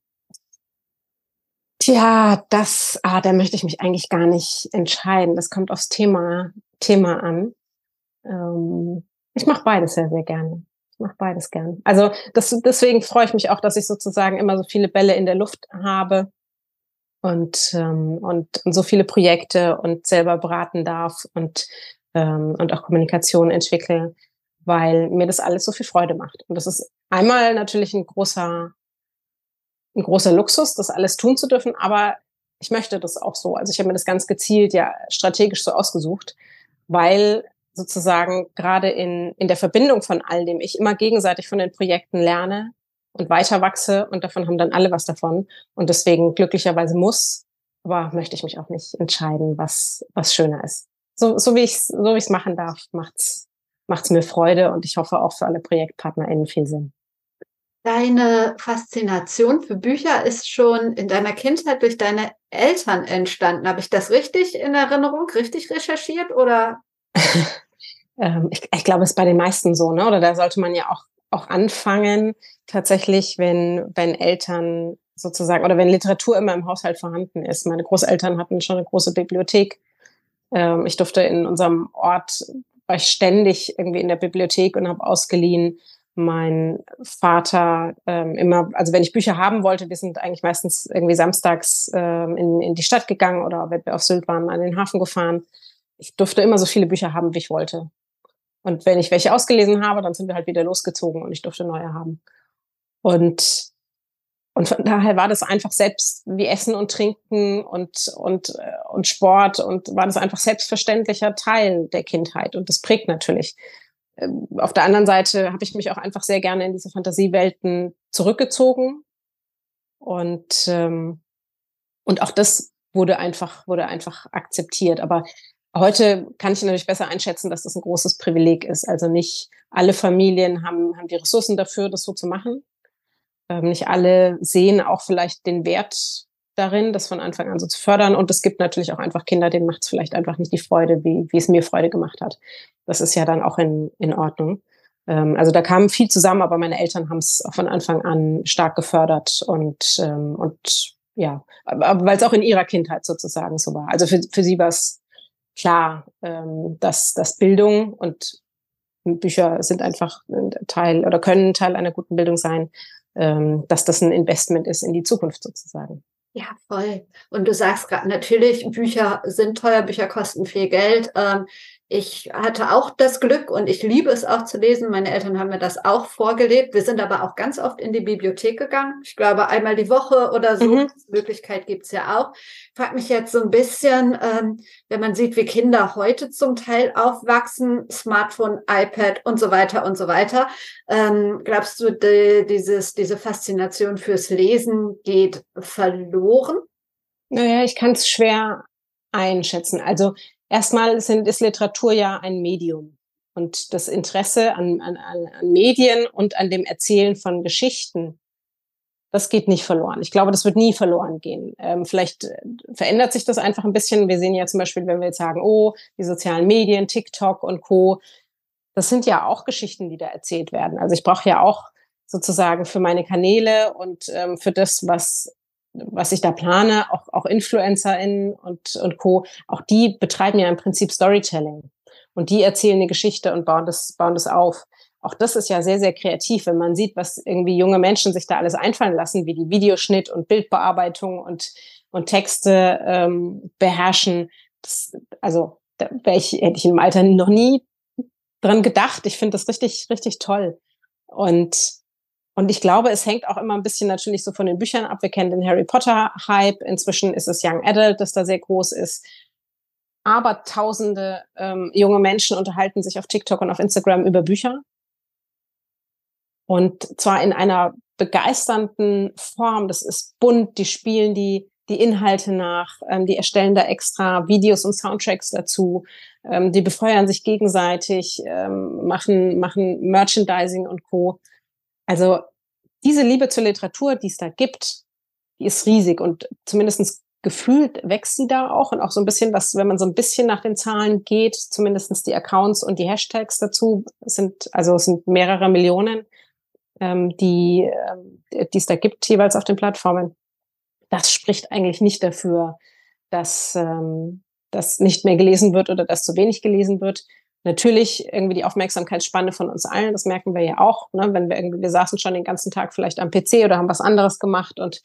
Tja, das, ah, da möchte ich mich eigentlich gar nicht entscheiden. Das kommt aufs Thema, Thema an. Ähm, ich mache beides sehr, sehr gerne. Ich mache beides gern. Also das, deswegen freue ich mich auch, dass ich sozusagen immer so viele Bälle in der Luft habe und, ähm, und, und so viele Projekte und selber beraten darf und, ähm, und auch Kommunikation entwickle, weil mir das alles so viel Freude macht. Und das ist einmal natürlich ein großer, ein großer Luxus, das alles tun zu dürfen, aber ich möchte das auch so. Also ich habe mir das ganz gezielt ja strategisch so ausgesucht, weil sozusagen gerade in, in der Verbindung von all dem ich immer gegenseitig von den Projekten lerne und weiter wachse und davon haben dann alle was davon. Und deswegen glücklicherweise muss, aber möchte ich mich auch nicht entscheiden, was, was schöner ist. So, so wie ich es so wie ich's machen darf, macht's, macht's mir Freude und ich hoffe auch für alle ProjektpartnerInnen viel Sinn. Deine Faszination für Bücher ist schon in deiner Kindheit durch deine Eltern entstanden. Habe ich das richtig in Erinnerung, richtig recherchiert oder? ähm, ich, ich glaube, es ist bei den meisten so, ne? Oder da sollte man ja auch, auch anfangen, tatsächlich, wenn, wenn Eltern sozusagen, oder wenn Literatur immer im Haushalt vorhanden ist. Meine Großeltern hatten schon eine große Bibliothek. Ähm, ich durfte in unserem Ort, war ich ständig irgendwie in der Bibliothek und habe ausgeliehen. Mein Vater ähm, immer, also wenn ich Bücher haben wollte, wir sind eigentlich meistens irgendwie samstags ähm, in, in die Stadt gegangen oder wenn wir auf Sylt waren, an den Hafen gefahren. Ich durfte immer so viele Bücher haben, wie ich wollte. Und wenn ich welche ausgelesen habe, dann sind wir halt wieder losgezogen und ich durfte neue haben. Und, und von daher war das einfach selbst wie Essen und Trinken und, und, äh, und Sport und war das einfach selbstverständlicher Teil der Kindheit. Und das prägt natürlich. Ähm, auf der anderen Seite habe ich mich auch einfach sehr gerne in diese Fantasiewelten zurückgezogen. Und, ähm, und auch das wurde einfach, wurde einfach akzeptiert. Aber Heute kann ich natürlich besser einschätzen, dass das ein großes Privileg ist. Also nicht alle Familien haben, haben die Ressourcen dafür, das so zu machen. Ähm, nicht alle sehen auch vielleicht den Wert darin, das von Anfang an so zu fördern. Und es gibt natürlich auch einfach Kinder, denen macht es vielleicht einfach nicht die Freude, wie, wie es mir Freude gemacht hat. Das ist ja dann auch in, in Ordnung. Ähm, also da kam viel zusammen, aber meine Eltern haben es von Anfang an stark gefördert und, ähm, und ja, weil es auch in ihrer Kindheit sozusagen so war. Also für, für sie war es klar, ähm, dass, dass Bildung und Bücher sind einfach ein Teil oder können Teil einer guten Bildung sein, ähm, dass das ein Investment ist in die Zukunft sozusagen. Ja, voll. Und du sagst gerade, natürlich, Bücher sind teuer, Bücher kosten viel Geld. Ähm, Ich hatte auch das Glück und ich liebe es auch zu lesen. Meine Eltern haben mir das auch vorgelebt. Wir sind aber auch ganz oft in die Bibliothek gegangen. Ich glaube, einmal die Woche oder so. Mhm. Die Möglichkeit gibt's ja auch. Ich frage mich jetzt so ein bisschen, ähm, wenn man sieht, wie Kinder heute zum Teil aufwachsen, Smartphone, iPad und so weiter und so weiter. Ähm, glaubst du, die, dieses, diese Faszination fürs Lesen geht verloren? Naja, ich kann es schwer einschätzen. Also erstmal sind, ist Literatur ja ein Medium. Und das Interesse an, an, an Medien und an dem Erzählen von Geschichten, das geht nicht verloren. Ich glaube, das wird nie verloren gehen. Ähm, vielleicht äh, verändert sich das einfach ein bisschen. Wir sehen ja zum Beispiel, wenn wir jetzt sagen, oh, die sozialen Medien, TikTok und Co., das sind ja auch Geschichten, die da erzählt werden. Also ich brauche ja auch sozusagen für meine Kanäle und ähm, für das, was was ich da plane, auch, auch InfluencerInnen und, und Co., auch die betreiben ja im Prinzip Storytelling. Und die erzählen eine Geschichte und bauen das, bauen das auf. Auch das ist ja sehr, sehr kreativ, wenn man sieht, was irgendwie junge Menschen sich da alles einfallen lassen, wie die Videoschnitt und Bildbearbeitung und, und Texte ähm, beherrschen. Das, also da ich, hätte ich im Alter noch nie dran gedacht. Ich finde das richtig, richtig toll. Und und ich glaube, es hängt auch immer ein bisschen natürlich so von den Büchern ab. Wir kennen den Harry Potter Hype. Inzwischen ist es Young Adult, das da sehr groß ist. Aber tausende ähm, junge Menschen unterhalten sich auf TikTok und auf Instagram über Bücher. Und zwar in einer begeisternden Form. Das ist bunt. Die spielen die, die Inhalte nach. Ähm, die erstellen da extra Videos und Soundtracks dazu. Ähm, die befeuern sich gegenseitig, ähm, machen, machen Merchandising und Co. Also diese Liebe zur Literatur, die es da gibt, die ist riesig und zumindestens gefühlt wächst sie da auch und auch so ein bisschen, was, wenn man so ein bisschen nach den Zahlen geht, zumindestens die Accounts und die Hashtags dazu sind, also es sind mehrere Millionen, ähm, die, ähm, die es da gibt, jeweils auf den Plattformen. Das spricht eigentlich nicht dafür, dass ähm, das nicht mehr gelesen wird oder dass zu wenig gelesen wird natürlich irgendwie die Aufmerksamkeitsspanne von uns allen, das merken wir ja auch, ne? wenn wir irgendwie, wir saßen schon den ganzen Tag vielleicht am PC oder haben was anderes gemacht und,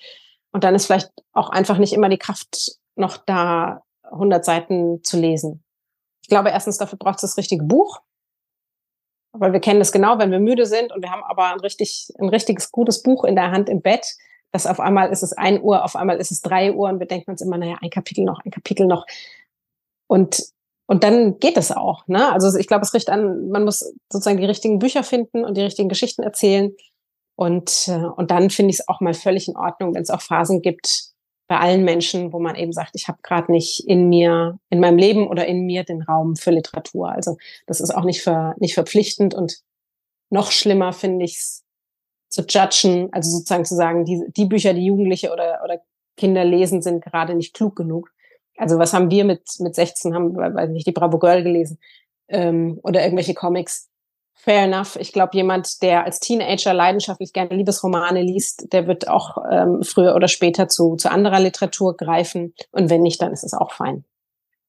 und dann ist vielleicht auch einfach nicht immer die Kraft noch da, 100 Seiten zu lesen. Ich glaube, erstens dafür braucht es das richtige Buch, weil wir kennen das genau, wenn wir müde sind und wir haben aber ein richtig, ein richtiges gutes Buch in der Hand im Bett, dass auf einmal ist es ein Uhr, auf einmal ist es drei Uhr und wir denken uns immer, naja, ein Kapitel noch, ein Kapitel noch. Und und dann geht es auch. Ne? Also ich glaube, es richtet an, man muss sozusagen die richtigen Bücher finden und die richtigen Geschichten erzählen. Und, äh, und dann finde ich es auch mal völlig in Ordnung, wenn es auch Phasen gibt bei allen Menschen, wo man eben sagt, ich habe gerade nicht in mir, in meinem Leben oder in mir den Raum für Literatur. Also das ist auch nicht, für, nicht verpflichtend und noch schlimmer finde ich es zu judgen, also sozusagen zu sagen, die, die Bücher, die Jugendliche oder, oder Kinder lesen, sind gerade nicht klug genug. Also was haben wir mit, mit 16, haben, weiß nicht, die Bravo Girl gelesen ähm, oder irgendwelche Comics. Fair enough. Ich glaube, jemand, der als Teenager leidenschaftlich gerne Liebesromane liest, der wird auch ähm, früher oder später zu, zu anderer Literatur greifen. Und wenn nicht, dann ist es auch fein.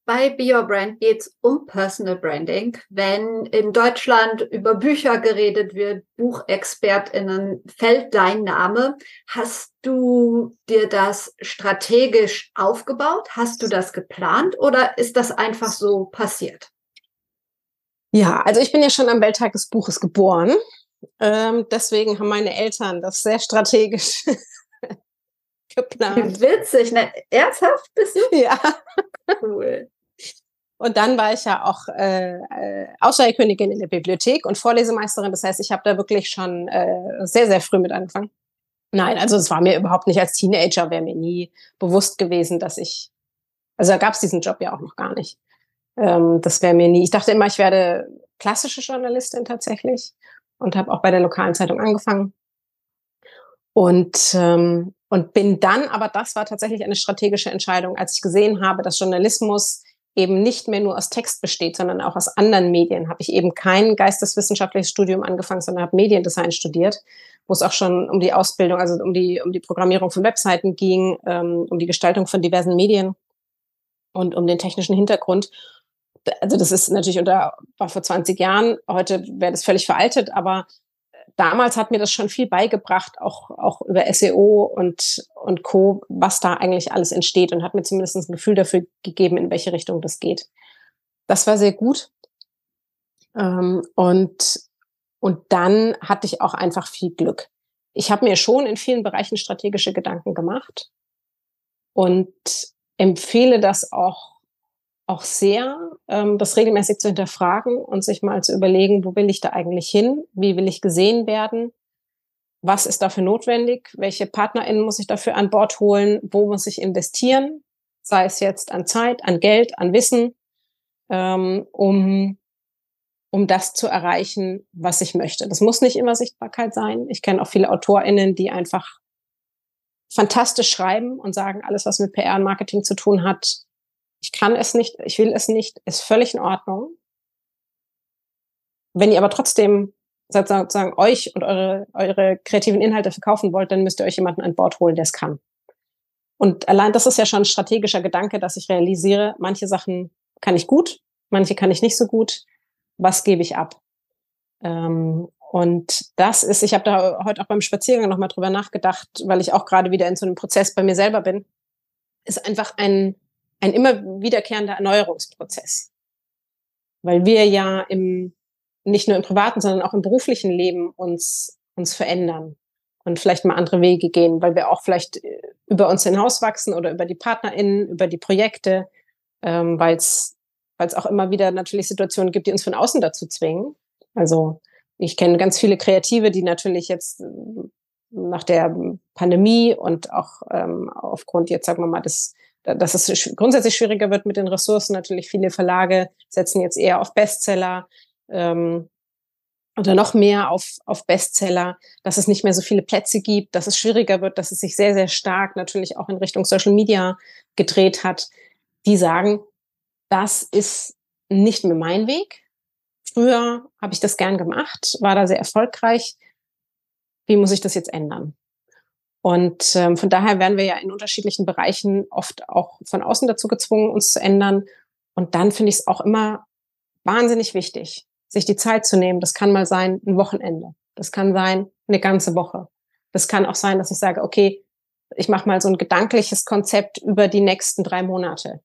Bei Be Your Brand geht es um Personal Branding. Wenn in Deutschland über Bücher geredet wird, BuchexpertInnen, fällt dein Name. Hast du dir das strategisch aufgebaut? Hast du das geplant oder ist das einfach so passiert? Ja, also ich bin ja schon am Welttag des Buches geboren. Ähm, deswegen haben meine Eltern das sehr strategisch geplant. Witzig, ne? Ernsthaft bist du? Ja. Cool. Und dann war ich ja auch äh, äh, Ausstellerkönigin in der Bibliothek und Vorlesemeisterin. Das heißt, ich habe da wirklich schon äh, sehr, sehr früh mit angefangen. Nein, also es war mir überhaupt nicht als Teenager, wäre mir nie bewusst gewesen, dass ich, also da gab es diesen Job ja auch noch gar nicht. Ähm, das wäre mir nie, ich dachte immer, ich werde klassische Journalistin tatsächlich und habe auch bei der lokalen Zeitung angefangen. Und, ähm, und bin dann, aber das war tatsächlich eine strategische Entscheidung, als ich gesehen habe, dass Journalismus eben nicht mehr nur aus Text besteht, sondern auch aus anderen Medien, habe ich eben kein geisteswissenschaftliches Studium angefangen, sondern habe Mediendesign studiert, wo es auch schon um die Ausbildung, also um die, um die Programmierung von Webseiten ging, ähm, um die Gestaltung von diversen Medien und um den technischen Hintergrund. Also das ist natürlich unter, war vor 20 Jahren, heute wäre das völlig veraltet, aber damals hat mir das schon viel beigebracht, auch, auch über SEO und, und Co., was da eigentlich alles entsteht und hat mir zumindest ein Gefühl dafür gegeben, in welche Richtung das geht. Das war sehr gut. Ähm, und, und dann hatte ich auch einfach viel Glück. Ich habe mir schon in vielen Bereichen strategische Gedanken gemacht und empfehle das auch, auch sehr, ähm, das regelmäßig zu hinterfragen und sich mal zu überlegen, wo will ich da eigentlich hin? Wie will ich gesehen werden? Was ist dafür notwendig? Welche PartnerInnen muss ich dafür an Bord holen? Wo muss ich investieren? Sei es jetzt an Zeit, an Geld, an Wissen, ähm, um, um das zu erreichen, was ich möchte. Das muss nicht immer Sichtbarkeit sein. Ich kenne auch viele AutorInnen, die einfach fantastisch schreiben und sagen, alles, was mit PR und Marketing zu tun hat, ich kann es nicht, ich will es nicht, ist völlig in Ordnung. Wenn ihr aber trotzdem sozusagen euch und eure, eure kreativen Inhalte verkaufen wollt, dann müsst ihr euch jemanden an Bord holen, der es kann. Und allein das ist ja schon ein strategischer Gedanke, dass ich realisiere, manche Sachen kann ich gut, manche kann ich nicht so gut. Was gebe ich ab? Ähm, und das ist, ich habe da heute auch beim Spaziergang nochmal drüber nachgedacht, weil ich auch gerade wieder in so einem Prozess bei mir selber bin, ist einfach ein, ein immer wiederkehrender Erneuerungsprozess. Weil wir ja im, nicht nur im privaten, sondern auch im beruflichen Leben uns, uns verändern und vielleicht mal andere Wege gehen, weil wir auch vielleicht äh, über uns hinauswachsen oder über die PartnerInnen, über die Projekte, ähm, weil es auch immer wieder natürlich Situationen gibt, die uns von außen dazu zwingen. Also ich kenne ganz viele Kreative, die natürlich jetzt äh, nach der Pandemie und auch ähm, aufgrund jetzt, sagen wir mal, des, dass es grundsätzlich schwieriger wird mit den Ressourcen. Natürlich viele Verlage setzen jetzt eher auf Bestseller ähm, oder noch mehr auf, auf Bestseller, dass es nicht mehr so viele Plätze gibt, dass es schwieriger wird, dass es sich sehr, sehr stark natürlich auch in Richtung Social Media gedreht hat. Die sagen, das ist nicht mehr mein Weg. Früher habe ich das gern gemacht, war da sehr erfolgreich. Wie muss ich das jetzt ändern? Und ähm, von daher werden wir ja in unterschiedlichen Bereichen oft auch von außen dazu gezwungen, uns zu ändern. Und dann finde ich es auch immer wahnsinnig wichtig, sich die Zeit zu nehmen. Das kann mal sein ein Wochenende. Das kann sein eine ganze Woche. Das kann auch sein, dass ich sage, okay, ich mache mal so ein gedankliches Konzept über die nächsten drei Monate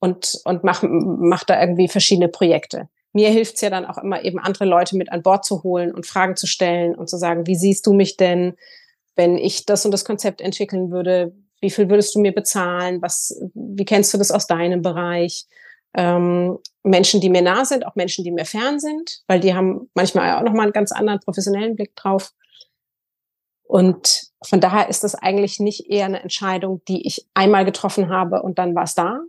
und, und mach, mach da irgendwie verschiedene Projekte mir hilft es ja dann auch immer eben andere Leute mit an Bord zu holen und Fragen zu stellen und zu sagen, wie siehst du mich denn, wenn ich das und das Konzept entwickeln würde? Wie viel würdest du mir bezahlen? Was, wie kennst du das aus deinem Bereich? Ähm, Menschen, die mir nah sind, auch Menschen, die mir fern sind, weil die haben manchmal auch nochmal einen ganz anderen professionellen Blick drauf. Und von daher ist das eigentlich nicht eher eine Entscheidung, die ich einmal getroffen habe und dann war es da,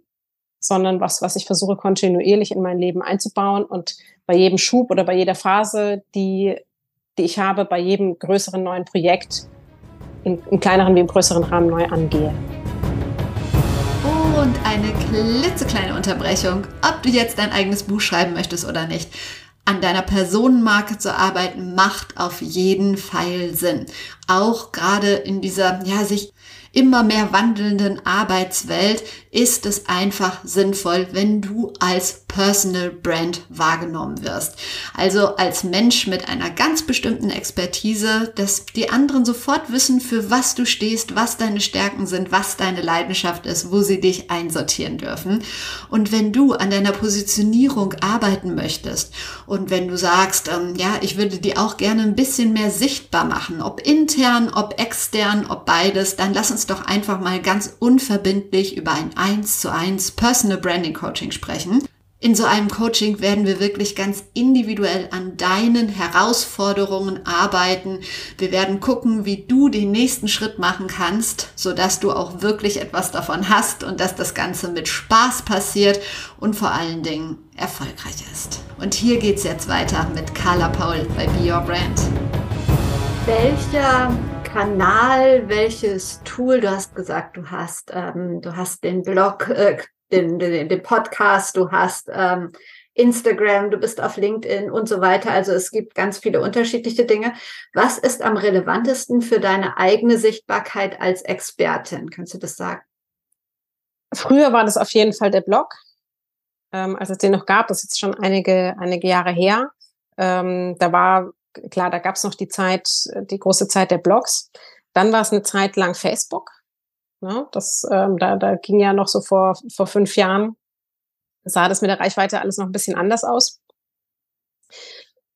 sondern was, was ich versuche kontinuierlich in mein Leben einzubauen und bei jedem Schub oder bei jeder Phase, die, die ich habe, bei jedem größeren neuen Projekt in, im kleineren wie im größeren Rahmen neu angehe. Und eine klitzekleine Unterbrechung, ob du jetzt dein eigenes Buch schreiben möchtest oder nicht. An deiner Personenmarke zu arbeiten macht auf jeden Fall Sinn. Auch gerade in dieser, ja, sich immer mehr wandelnden Arbeitswelt ist es einfach sinnvoll, wenn du als Personal Brand wahrgenommen wirst. Also als Mensch mit einer ganz bestimmten Expertise, dass die anderen sofort wissen, für was du stehst, was deine Stärken sind, was deine Leidenschaft ist, wo sie dich einsortieren dürfen. Und wenn du an deiner Positionierung arbeiten möchtest und wenn du sagst, ähm, ja, ich würde die auch gerne ein bisschen mehr sichtbar machen, ob intern, ob extern, ob beides, dann lass uns doch einfach mal ganz unverbindlich über ein 1 zu 1 Personal Branding Coaching sprechen. In so einem Coaching werden wir wirklich ganz individuell an deinen Herausforderungen arbeiten. Wir werden gucken, wie du den nächsten Schritt machen kannst, sodass du auch wirklich etwas davon hast und dass das Ganze mit Spaß passiert und vor allen Dingen erfolgreich ist. Und hier geht es jetzt weiter mit Carla Paul bei Be Your Brand. Welcher Kanal, welches Tool, du hast gesagt, du hast, ähm, du hast den Blog, äh, den, den, den Podcast, du hast ähm, Instagram, du bist auf LinkedIn und so weiter. Also es gibt ganz viele unterschiedliche Dinge. Was ist am relevantesten für deine eigene Sichtbarkeit als Expertin? Kannst du das sagen? Früher war das auf jeden Fall der Blog. Ähm, als es den noch gab, das ist jetzt schon einige, einige Jahre her. Ähm, da war, klar, da gab es noch die Zeit, die große Zeit der Blogs. Dann war es eine Zeit lang Facebook. Ne? Das, ähm, da, da ging ja noch so vor, vor fünf Jahren sah das mit der Reichweite alles noch ein bisschen anders aus.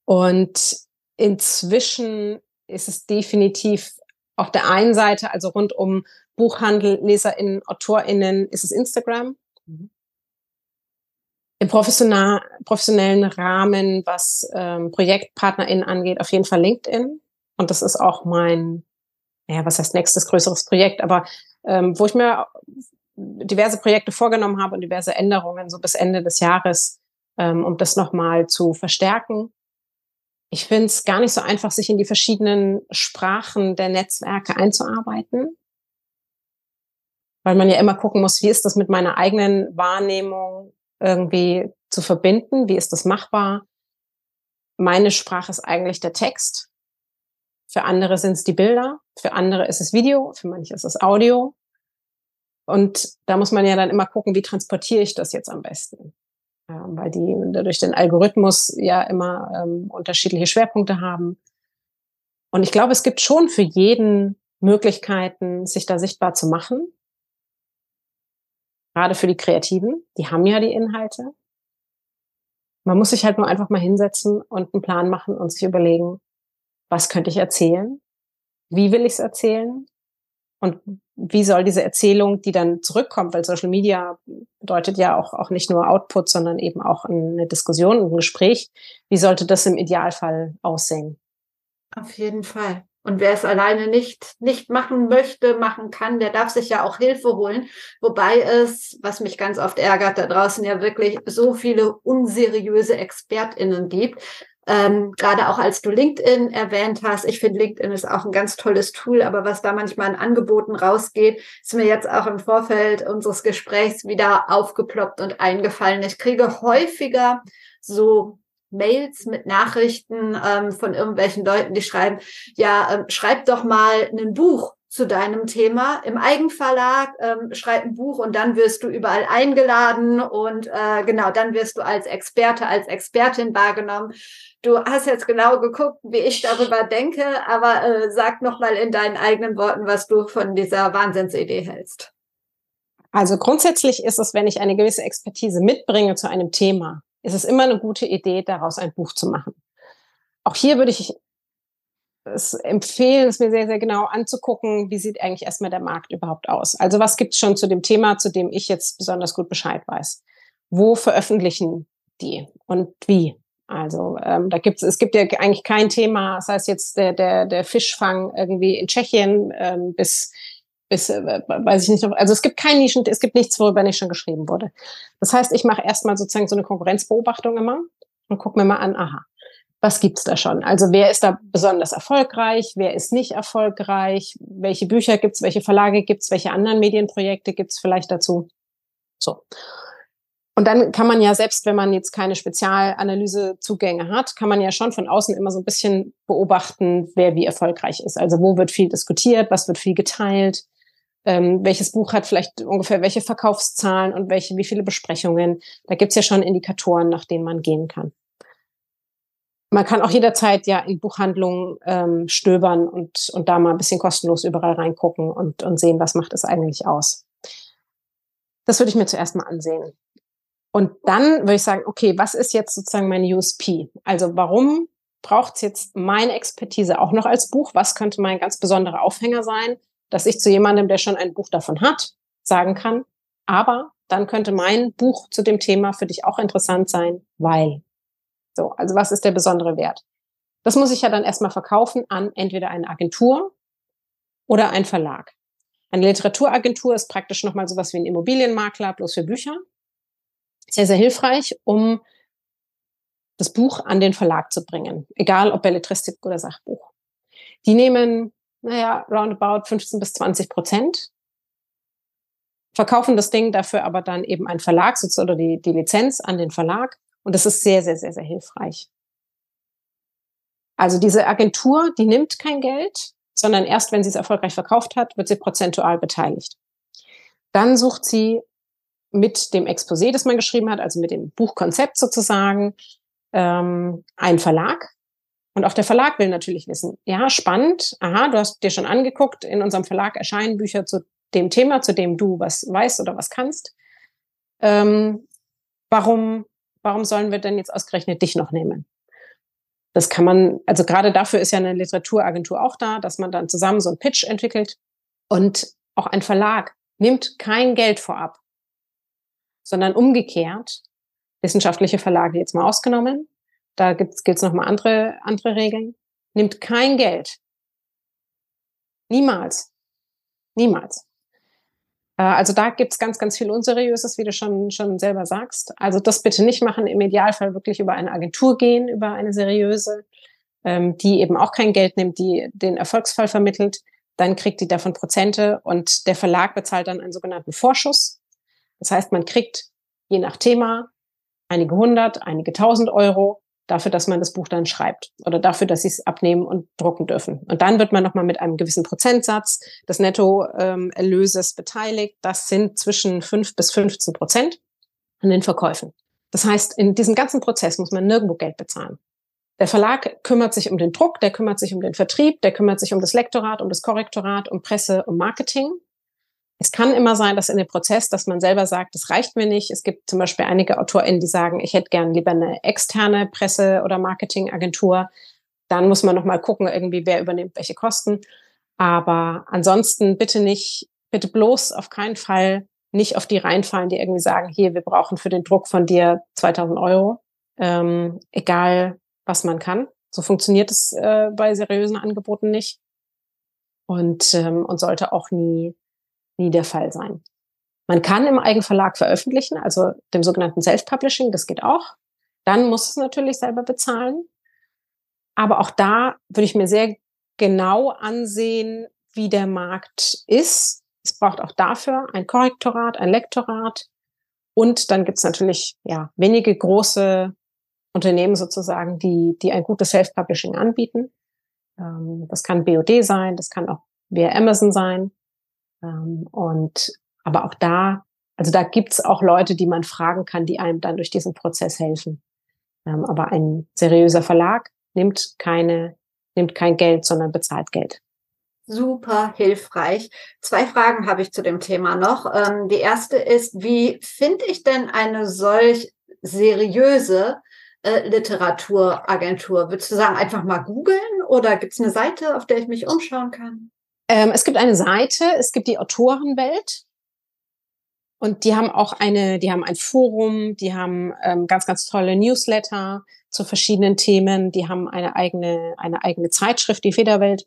Und inzwischen ist es definitiv auf der einen Seite, also rund um Buchhandel, LeserInnen, AutorInnen, ist es Instagram. Mhm. Im professionellen Rahmen, was ähm, ProjektpartnerInnen angeht, auf jeden Fall LinkedIn. Und das ist auch mein, ja, was heißt nächstes größeres Projekt, aber ähm, wo ich mir diverse Projekte vorgenommen habe und diverse Änderungen so bis Ende des Jahres, ähm, um das nochmal zu verstärken. Ich finde es gar nicht so einfach, sich in die verschiedenen Sprachen der Netzwerke einzuarbeiten, weil man ja immer gucken muss, wie ist das mit meiner eigenen Wahrnehmung irgendwie zu verbinden, wie ist das machbar. Meine Sprache ist eigentlich der Text. Für andere sind es die Bilder, für andere ist es Video, für manche ist es Audio. Und da muss man ja dann immer gucken, wie transportiere ich das jetzt am besten. Ja, weil die durch den Algorithmus ja immer ähm, unterschiedliche Schwerpunkte haben. Und ich glaube, es gibt schon für jeden Möglichkeiten, sich da sichtbar zu machen. Gerade für die Kreativen, die haben ja die Inhalte. Man muss sich halt nur einfach mal hinsetzen und einen Plan machen und sich überlegen, was könnte ich erzählen? Wie will ich es erzählen? Und wie soll diese Erzählung, die dann zurückkommt, weil Social Media bedeutet ja auch, auch nicht nur Output, sondern eben auch eine Diskussion, ein Gespräch, wie sollte das im Idealfall aussehen? Auf jeden Fall. Und wer es alleine nicht, nicht machen möchte, machen kann, der darf sich ja auch Hilfe holen. Wobei es, was mich ganz oft ärgert, da draußen ja wirklich so viele unseriöse ExpertInnen gibt, ähm, Gerade auch als du LinkedIn erwähnt hast, ich finde LinkedIn ist auch ein ganz tolles Tool, aber was da manchmal an Angeboten rausgeht, ist mir jetzt auch im Vorfeld unseres Gesprächs wieder aufgeploppt und eingefallen. Ich kriege häufiger so Mails mit Nachrichten ähm, von irgendwelchen Leuten, die schreiben, ja, ähm, schreib doch mal ein Buch zu deinem Thema im Eigenverlag, ähm, schreib ein Buch und dann wirst du überall eingeladen und äh, genau, dann wirst du als Experte, als Expertin wahrgenommen. Du hast jetzt genau geguckt, wie ich darüber denke, aber äh, sag noch mal in deinen eigenen Worten, was du von dieser Wahnsinnsidee hältst. Also grundsätzlich ist es, wenn ich eine gewisse Expertise mitbringe zu einem Thema, ist es immer eine gute Idee, daraus ein Buch zu machen. Auch hier würde ich es empfehlen, es mir sehr, sehr genau anzugucken, wie sieht eigentlich erstmal der Markt überhaupt aus. Also was gibt es schon zu dem Thema, zu dem ich jetzt besonders gut Bescheid weiß? Wo veröffentlichen die und wie? Also ähm, da gibt es, es gibt ja eigentlich kein Thema, das heißt jetzt der, der, der Fischfang irgendwie in Tschechien ähm, bis bis, äh, weiß ich nicht, also es gibt kein Nischen, es gibt nichts, worüber nicht schon geschrieben wurde. Das heißt, ich mache erstmal sozusagen so eine Konkurrenzbeobachtung immer und gucke mir mal an, aha, was gibt's da schon? Also wer ist da besonders erfolgreich, wer ist nicht erfolgreich, welche Bücher gibt's, welche Verlage gibt's, welche anderen Medienprojekte gibt's vielleicht dazu? So. Und dann kann man ja, selbst wenn man jetzt keine Spezialanalysezugänge hat, kann man ja schon von außen immer so ein bisschen beobachten, wer wie erfolgreich ist. Also wo wird viel diskutiert, was wird viel geteilt, ähm, welches Buch hat vielleicht ungefähr welche Verkaufszahlen und welche, wie viele Besprechungen. Da gibt's ja schon Indikatoren, nach denen man gehen kann man kann auch jederzeit ja in Buchhandlungen ähm, stöbern und, und da mal ein bisschen kostenlos überall reingucken und, und sehen, was macht es eigentlich aus. Das würde ich mir zuerst mal ansehen. Und dann würde ich sagen, okay, was ist jetzt sozusagen mein USP? Also warum braucht es jetzt meine Expertise auch noch als Buch? Was könnte mein ganz besonderer Aufhänger sein, dass ich zu jemandem, der schon ein Buch davon hat, sagen kann, aber dann könnte mein Buch zu dem Thema für dich auch interessant sein, weil so, also was ist der besondere Wert? Das muss ich ja dann erstmal verkaufen an entweder eine Agentur oder einen Verlag. Eine Literaturagentur ist praktisch nochmal sowas wie ein Immobilienmakler, bloß für Bücher. Sehr, sehr hilfreich, um das Buch an den Verlag zu bringen, egal ob Belletristik oder Sachbuch. Die nehmen, naja, roundabout 15 bis 20 Prozent, verkaufen das Ding dafür aber dann eben ein Verlag oder die, die Lizenz an den Verlag und das ist sehr, sehr, sehr, sehr hilfreich. Also diese Agentur, die nimmt kein Geld, sondern erst wenn sie es erfolgreich verkauft hat, wird sie prozentual beteiligt. Dann sucht sie mit dem Exposé, das man geschrieben hat, also mit dem Buchkonzept sozusagen, ähm, einen Verlag. Und auch der Verlag will natürlich wissen, ja, spannend, aha, du hast dir schon angeguckt, in unserem Verlag erscheinen Bücher zu dem Thema, zu dem du was weißt oder was kannst. Ähm, warum, warum sollen wir denn jetzt ausgerechnet dich noch nehmen? Das kann man, also gerade dafür ist ja eine Literaturagentur auch da, dass man dann zusammen so einen Pitch entwickelt und auch ein Verlag nimmt kein Geld vorab, sondern umgekehrt, wissenschaftliche Verlage jetzt mal ausgenommen, da gilt es nochmal andere, andere Regeln, nimmt kein Geld. Niemals. Niemals. Äh, also da gibt's ganz, ganz viel Unseriöses, wie du schon, schon selber sagst. Also das bitte nicht machen, im Idealfall wirklich über eine Agentur gehen, über eine seriöse, ähm, die eben auch kein Geld nimmt, die den Erfolgsfall vermittelt. Dann kriegt die davon Prozente und der Verlag bezahlt dann einen sogenannten Vorschuss. Das heißt, man kriegt je nach Thema einige hundert, einige tausend Euro dafür, dass man das Buch dann schreibt oder dafür, dass sie es abnehmen und drucken dürfen. Und dann wird man nochmal mit einem gewissen Prozentsatz des Nettoerlöses beteiligt. Das sind zwischen fünf bis 15 Prozent an den Verkäufen. Das heißt, in diesem ganzen Prozess muss man nirgendwo Geld bezahlen. Der Verlag kümmert sich um den Druck, der kümmert sich um den Vertrieb, der kümmert sich um das Lektorat, um das Korrektorat, um Presse, um Marketing. Es kann immer sein, dass in dem Prozess, dass man selber sagt, das reicht mir nicht. Es gibt zum Beispiel einige AutorInnen, die sagen, ich hätte gern lieber eine externe Presse- oder Marketingagentur. Dann muss man nochmal gucken, irgendwie, wer übernimmt welche Kosten. Aber ansonsten bitte nicht, bitte bloß auf keinen Fall nicht auf die reinfallen, die irgendwie sagen, hier, wir brauchen für den Druck von dir 2000 Euro. Ähm, egal, was man kann. So funktioniert es äh, bei seriösen Angeboten nicht. Und, ähm, und sollte auch nie nie der Fall sein. Man kann im Eigenverlag veröffentlichen, also dem sogenannten Self-Publishing, das geht auch. Dann muss es natürlich selber bezahlen. Aber auch da würde ich mir sehr genau ansehen, wie der Markt ist. Es braucht auch dafür ein Korrektorat, ein Lektorat. Und dann gibt es natürlich ja, wenige große Unternehmen sozusagen, die, die ein gutes Self-Publishing anbieten. Ähm, das kann BOD sein, das kann auch via Amazon sein. Ähm, und aber auch da, also da gibt's auch Leute, die man fragen kann, die einem dann durch diesen Prozess helfen. Ähm, aber ein seriöser Verlag nimmt keine, nimmt kein Geld, sondern bezahlt Geld. Super hilfreich. Zwei Fragen habe ich zu dem Thema noch. Ähm, die erste ist, wie finde ich denn eine solch seriöse äh, Literaturagentur? Würdest du sagen, einfach mal googeln oder gibt es eine Seite, auf der ich mich umschauen kann? Ähm, es gibt eine Seite, es gibt die Autorenwelt. Und die haben auch eine, die haben ein Forum, die haben ähm, ganz, ganz tolle Newsletter zu verschiedenen Themen, die haben eine eigene, eine eigene Zeitschrift, die Federwelt.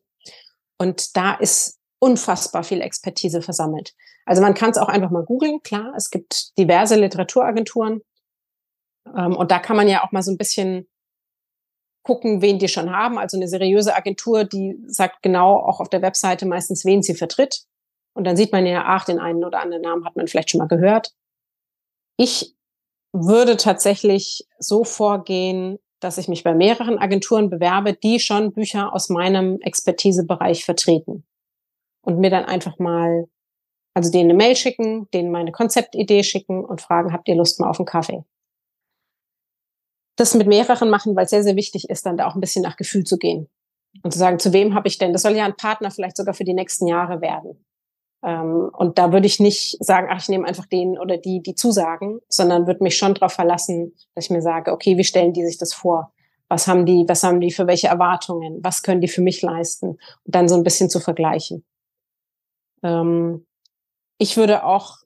Und da ist unfassbar viel Expertise versammelt. Also man kann es auch einfach mal googeln, klar, es gibt diverse Literaturagenturen. Ähm, und da kann man ja auch mal so ein bisschen gucken, wen die schon haben. Also eine seriöse Agentur, die sagt genau auch auf der Webseite meistens, wen sie vertritt. Und dann sieht man ja, ach, den einen oder anderen Namen hat man vielleicht schon mal gehört. Ich würde tatsächlich so vorgehen, dass ich mich bei mehreren Agenturen bewerbe, die schon Bücher aus meinem Expertisebereich vertreten. Und mir dann einfach mal, also denen eine Mail schicken, denen meine Konzeptidee schicken und fragen, habt ihr Lust mal auf einen Kaffee? Das mit mehreren machen, weil es sehr, sehr wichtig ist, dann da auch ein bisschen nach Gefühl zu gehen. Und zu sagen, zu wem habe ich denn? Das soll ja ein Partner vielleicht sogar für die nächsten Jahre werden. Ähm, und da würde ich nicht sagen, ach, ich nehme einfach den oder die, die zusagen, sondern würde mich schon darauf verlassen, dass ich mir sage, okay, wie stellen die sich das vor? Was haben die, was haben die für welche Erwartungen? Was können die für mich leisten? Und dann so ein bisschen zu vergleichen. Ähm, ich würde auch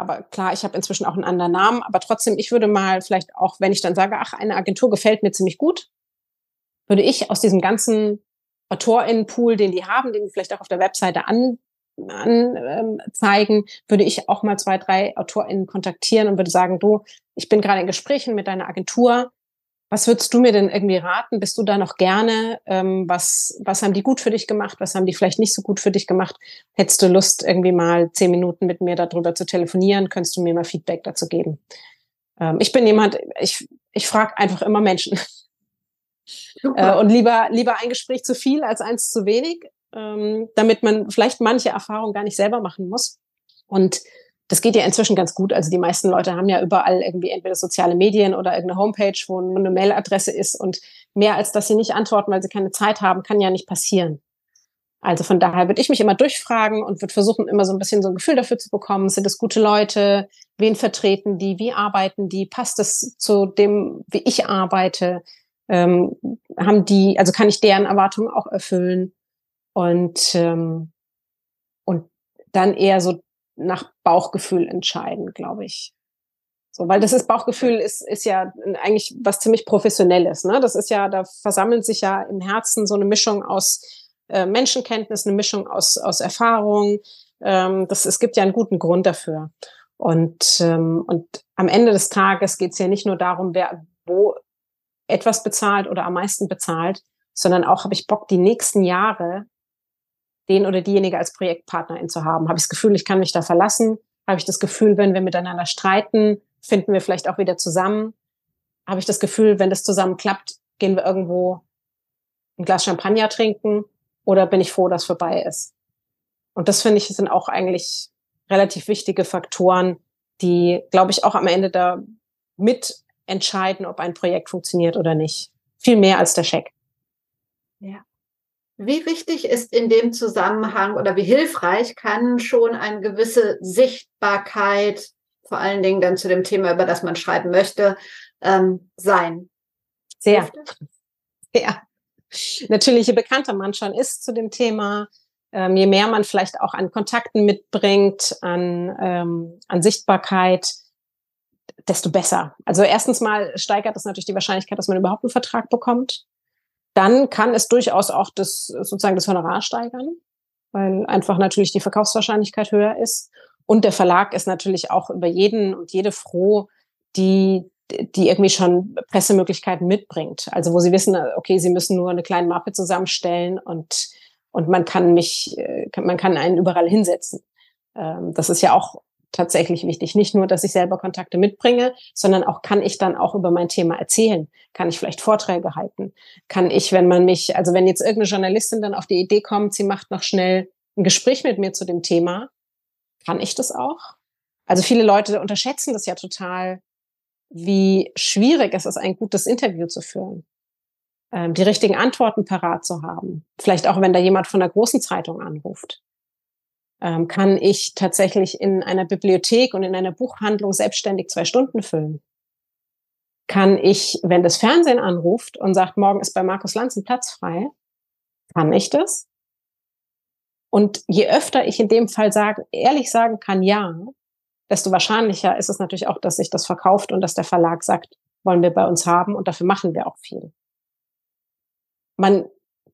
aber klar, ich habe inzwischen auch einen anderen Namen, aber trotzdem, ich würde mal vielleicht auch, wenn ich dann sage, ach, eine Agentur gefällt mir ziemlich gut, würde ich aus diesem ganzen AutorInnenpool, den die haben, den die vielleicht auch auf der Webseite an, anzeigen, ähm, würde ich auch mal zwei, drei AutorInnen kontaktieren und würde sagen, du, ich bin gerade in Gesprächen mit deiner Agentur, was würdest du mir denn irgendwie raten? Bist du da noch gerne? Ähm, was, was haben die gut für dich gemacht? Was haben die vielleicht nicht so gut für dich gemacht? Hättest du Lust, irgendwie mal zehn Minuten mit mir darüber zu telefonieren? Könntest du mir mal Feedback dazu geben? Ähm, ich bin jemand, ich, ich frage einfach immer Menschen. äh, und lieber, lieber ein Gespräch zu viel als eins zu wenig, ähm, damit man vielleicht manche Erfahrungen gar nicht selber machen muss. Und das geht ja inzwischen ganz gut. Also die meisten Leute haben ja überall irgendwie entweder soziale Medien oder irgendeine Homepage, wo eine Mailadresse ist und mehr als dass sie nicht antworten, weil sie keine Zeit haben, kann ja nicht passieren. Also von daher würde ich mich immer durchfragen und würde versuchen, immer so ein bisschen so ein Gefühl dafür zu bekommen. Sind es gute Leute? wen vertreten die, wie arbeiten die, passt es zu dem, wie ich arbeite, ähm, haben die, also kann ich deren Erwartungen auch erfüllen und ähm, und dann eher so nach Bauchgefühl entscheiden, glaube ich. So, weil das ist Bauchgefühl ist, ist ja eigentlich was ziemlich Professionelles. Ne? Das ist ja, da versammelt sich ja im Herzen so eine Mischung aus äh, Menschenkenntnis, eine Mischung aus, aus Erfahrung. Ähm, das, es gibt ja einen guten Grund dafür. Und, ähm, und am Ende des Tages geht es ja nicht nur darum, wer wo etwas bezahlt oder am meisten bezahlt, sondern auch habe ich Bock, die nächsten Jahre den oder diejenige als Projektpartnerin zu haben. Habe ich das Gefühl, ich kann mich da verlassen? Habe ich das Gefühl, wenn wir miteinander streiten, finden wir vielleicht auch wieder zusammen? Habe ich das Gefühl, wenn das zusammen klappt, gehen wir irgendwo ein Glas Champagner trinken oder bin ich froh, dass vorbei ist? Und das finde ich sind auch eigentlich relativ wichtige Faktoren, die, glaube ich, auch am Ende da mit entscheiden, ob ein Projekt funktioniert oder nicht. Viel mehr als der Scheck. Ja. Wie wichtig ist in dem Zusammenhang oder wie hilfreich kann schon eine gewisse Sichtbarkeit, vor allen Dingen dann zu dem Thema, über das man schreiben möchte, ähm, sein? Sehr. Sehr. Natürlich, je bekannter man schon ist zu dem Thema, ähm, je mehr man vielleicht auch an Kontakten mitbringt, an, ähm, an Sichtbarkeit, desto besser. Also erstens mal steigert das natürlich die Wahrscheinlichkeit, dass man überhaupt einen Vertrag bekommt. Dann kann es durchaus auch das sozusagen das Honorar steigern, weil einfach natürlich die Verkaufswahrscheinlichkeit höher ist. Und der Verlag ist natürlich auch über jeden und jede froh, die die irgendwie schon Pressemöglichkeiten mitbringt. Also wo sie wissen, okay, sie müssen nur eine kleine Mappe zusammenstellen und und man kann mich, äh, man kann einen überall hinsetzen. Ähm, das ist ja auch tatsächlich wichtig. Nicht nur, dass ich selber Kontakte mitbringe, sondern auch kann ich dann auch über mein Thema erzählen? Kann ich vielleicht Vorträge halten? Kann ich, wenn man mich, also wenn jetzt irgendeine Journalistin dann auf die Idee kommt, sie macht noch schnell ein Gespräch mit mir zu dem Thema, kann ich das auch? Also viele Leute unterschätzen das ja total, wie schwierig es ist, ein gutes Interview zu führen ähm, die richtigen Antworten parat zu haben. Vielleicht auch, wenn da jemand von der großen Zeitung anruft. Ähm, kann ich tatsächlich in einer Bibliothek und in einer Buchhandlung selbstständig zwei Stunden füllen? Kann ich, wenn das Fernsehen anruft und sagt, morgen ist bei Markus Lanz ein Platz frei, kann ich das? Und je öfter ich in dem Fall sagen, ehrlich sagen kann, ja, desto wahrscheinlicher ist es natürlich auch, dass sich das verkauft und dass der Verlag sagt, wollen wir bei uns haben und dafür machen wir auch viel man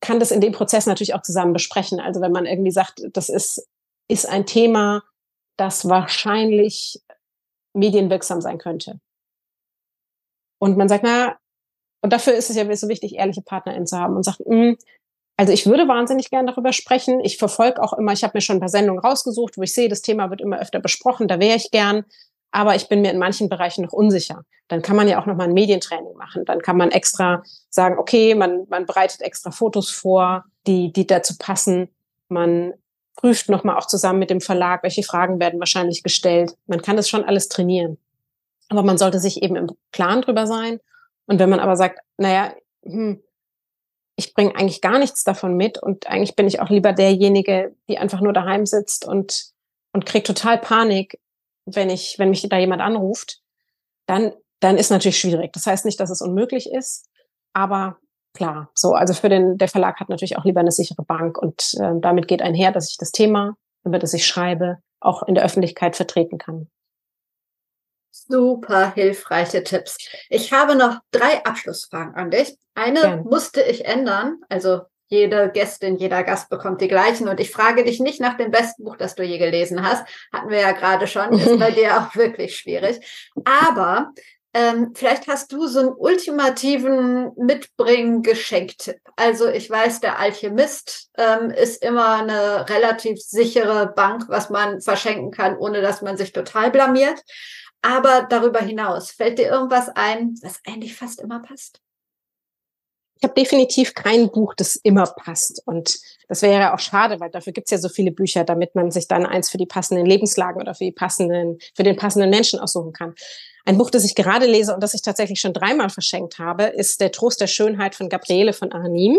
kann das in dem Prozess natürlich auch zusammen besprechen. Also wenn man irgendwie sagt, das ist, ist ein Thema, das wahrscheinlich medienwirksam sein könnte. Und man sagt, na, und dafür ist es ja so wichtig, ehrliche PartnerInnen zu haben und sagt, mh, hm, also ich würde wahnsinnig gern darüber sprechen. Ich verfolge auch immer, ich habe mir schon ein paar Sendungen rausgesucht, wo ich sehe, das Thema wird immer öfter besprochen, da wäre ich gern aber ich bin mir in manchen Bereichen noch unsicher. Dann kann man ja auch noch mal ein Medientraining machen. Dann kann man extra sagen, okay, man, man bereitet extra Fotos vor, die, die dazu passen. Man prüft noch mal auch zusammen mit dem Verlag, welche Fragen werden wahrscheinlich gestellt. Man kann das schon alles trainieren. Aber man sollte sich eben im Klaren drüber sein. Und wenn man aber sagt, naja, hm, ich bringe eigentlich gar nichts davon mit und eigentlich bin ich auch lieber derjenige, die einfach nur daheim sitzt und, und kriegt total Panik, wenn ich, wenn mich da jemand anruft, dann, dann ist natürlich schwierig. Das heißt nicht, dass es unmöglich ist, aber klar, so, also für den, der Verlag hat natürlich auch lieber eine sichere Bank und äh, damit geht einher, dass ich das Thema, über das ich schreibe, auch in der Öffentlichkeit vertreten kann. Super hilfreiche Tipps. Ich habe noch drei Abschlussfragen an dich. Eine Gerne. musste ich ändern, also jede Gästin, jeder Gast bekommt die gleichen. Und ich frage dich nicht nach dem besten Buch, das du je gelesen hast. Hatten wir ja gerade schon. Ist bei dir auch wirklich schwierig. Aber ähm, vielleicht hast du so einen ultimativen Mitbringen-Geschenktipp. Also ich weiß, der Alchemist ähm, ist immer eine relativ sichere Bank, was man verschenken kann, ohne dass man sich total blamiert. Aber darüber hinaus, fällt dir irgendwas ein, was eigentlich fast immer passt? Ich habe definitiv kein Buch, das immer passt. Und das wäre ja auch schade, weil dafür gibt's ja so viele Bücher, damit man sich dann eins für die passenden Lebenslagen oder für die passenden, für den passenden Menschen aussuchen kann. Ein Buch, das ich gerade lese und das ich tatsächlich schon dreimal verschenkt habe, ist Der Trost der Schönheit von Gabriele von Arnim.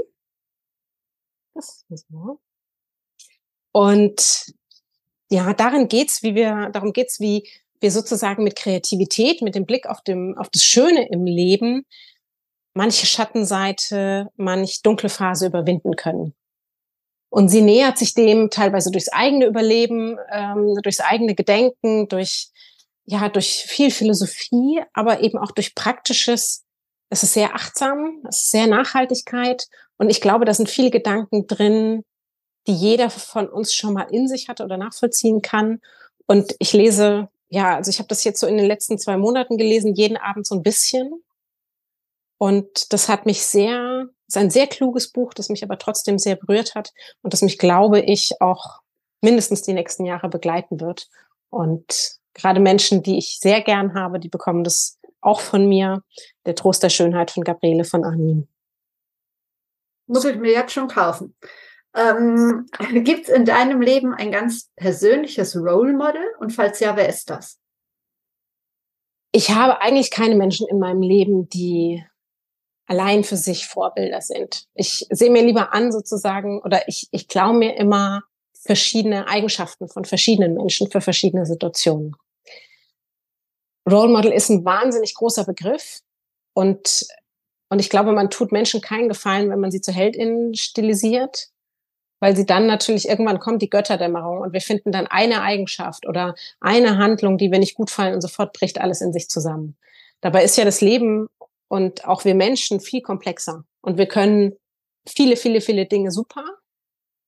Und ja, darin geht's, wie wir, darum geht's, wie wir sozusagen mit Kreativität, mit dem Blick auf, dem, auf das Schöne im Leben manche Schattenseite, manch dunkle Phase überwinden können. Und sie nähert sich dem teilweise durchs eigene Überleben, ähm, durchs eigene Gedenken, durch, ja, durch viel Philosophie, aber eben auch durch Praktisches. Es ist sehr achtsam, es ist sehr Nachhaltigkeit. Und ich glaube, da sind viele Gedanken drin, die jeder von uns schon mal in sich hatte oder nachvollziehen kann. Und ich lese, ja, also ich habe das jetzt so in den letzten zwei Monaten gelesen, jeden Abend so ein bisschen. Und das hat mich sehr, ist ein sehr kluges Buch, das mich aber trotzdem sehr berührt hat und das mich, glaube ich, auch mindestens die nächsten Jahre begleiten wird. Und gerade Menschen, die ich sehr gern habe, die bekommen das auch von mir. Der Trost der Schönheit von Gabriele von Arnim. Muss ich mir jetzt schon kaufen. Ähm, Gibt es in deinem Leben ein ganz persönliches Role Model? Und falls ja, wer ist das? Ich habe eigentlich keine Menschen in meinem Leben, die allein für sich Vorbilder sind. Ich sehe mir lieber an sozusagen oder ich, ich klaue mir immer verschiedene Eigenschaften von verschiedenen Menschen für verschiedene Situationen. Role Model ist ein wahnsinnig großer Begriff und, und ich glaube, man tut Menschen keinen Gefallen, wenn man sie zu HeldInnen stilisiert, weil sie dann natürlich irgendwann kommt die Götterdämmerung und wir finden dann eine Eigenschaft oder eine Handlung, die wir nicht gut fallen und sofort bricht alles in sich zusammen. Dabei ist ja das Leben und auch wir Menschen viel komplexer. Und wir können viele, viele, viele Dinge super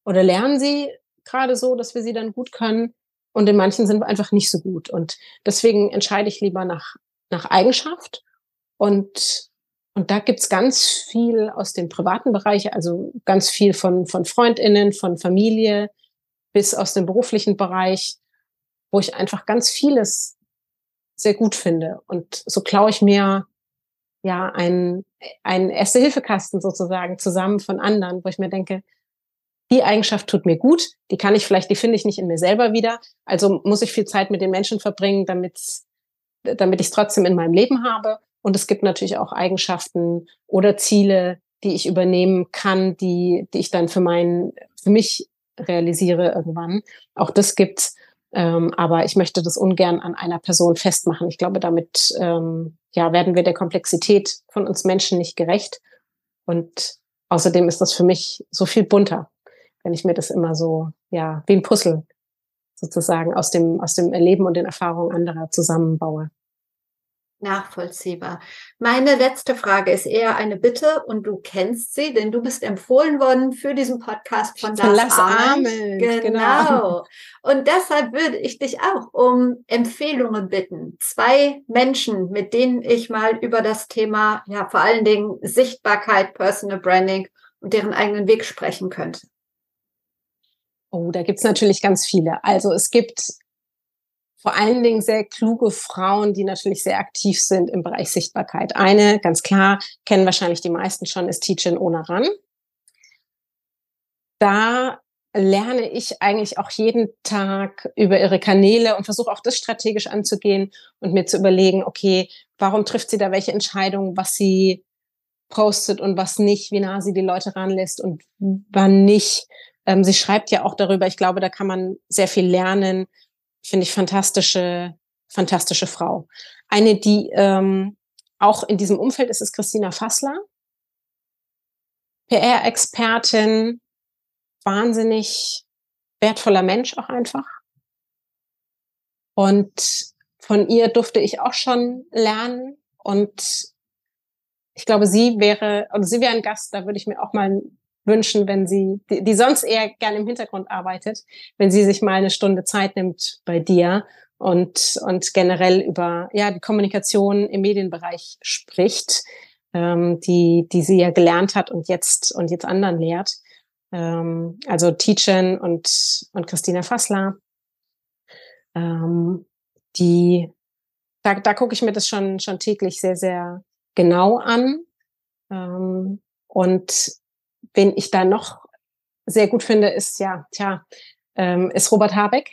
oder lernen sie gerade so, dass wir sie dann gut können. Und in manchen sind wir einfach nicht so gut. Und deswegen entscheide ich lieber nach, nach Eigenschaft. Und, und da gibt's ganz viel aus dem privaten Bereich, also ganz viel von, von Freundinnen, von Familie bis aus dem beruflichen Bereich, wo ich einfach ganz vieles sehr gut finde. Und so klaue ich mir ja, ein, ein Erste-Hilfe-Kasten sozusagen zusammen von anderen, wo ich mir denke, die Eigenschaft tut mir gut, die kann ich vielleicht, die finde ich nicht in mir selber wieder. Also muss ich viel Zeit mit den Menschen verbringen, damit, damit ich es trotzdem in meinem Leben habe. Und es gibt natürlich auch Eigenschaften oder Ziele, die ich übernehmen kann, die, die ich dann für meinen, für mich realisiere irgendwann. Auch das gibt's. Ähm, aber ich möchte das ungern an einer Person festmachen. Ich glaube, damit ähm, ja, werden wir der Komplexität von uns Menschen nicht gerecht. Und außerdem ist das für mich so viel bunter, wenn ich mir das immer so, ja, wie ein Puzzle sozusagen aus dem, aus dem Erleben und den Erfahrungen anderer zusammenbaue nachvollziehbar. Meine letzte Frage ist eher eine Bitte und du kennst sie, denn du bist empfohlen worden für diesen Podcast von, von Lars, Arment. Genau. genau. Und deshalb würde ich dich auch um Empfehlungen bitten. Zwei Menschen, mit denen ich mal über das Thema, ja, vor allen Dingen Sichtbarkeit, Personal Branding und deren eigenen Weg sprechen könnte. Oh, da gibt's natürlich ganz viele. Also es gibt vor allen Dingen sehr kluge Frauen, die natürlich sehr aktiv sind im Bereich Sichtbarkeit. Eine, ganz klar, kennen wahrscheinlich die meisten schon, ist Teachin Onaran. Da lerne ich eigentlich auch jeden Tag über ihre Kanäle und versuche auch das strategisch anzugehen und mir zu überlegen, okay, warum trifft sie da welche Entscheidungen, was sie postet und was nicht, wie nah sie die Leute ranlässt und wann nicht. Ähm, sie schreibt ja auch darüber, ich glaube, da kann man sehr viel lernen, finde ich fantastische, fantastische Frau. Eine, die ähm, auch in diesem Umfeld ist, ist Christina Fassler. PR-Expertin, wahnsinnig wertvoller Mensch auch einfach. Und von ihr durfte ich auch schon lernen. Und ich glaube, sie wäre, oder sie wäre ein Gast, da würde ich mir auch mal wünschen, wenn sie, die, die sonst eher gerne im Hintergrund arbeitet, wenn sie sich mal eine Stunde Zeit nimmt bei dir und, und generell über ja, die Kommunikation im Medienbereich spricht, ähm, die, die sie ja gelernt hat und jetzt, und jetzt anderen lehrt. Ähm, also Teachen und, und Christina Fassler. Ähm, die, da, da gucke ich mir das schon, schon täglich sehr, sehr genau an. Ähm, und wen ich da noch sehr gut finde, ist ja, tja, ähm, ist Robert Habeck.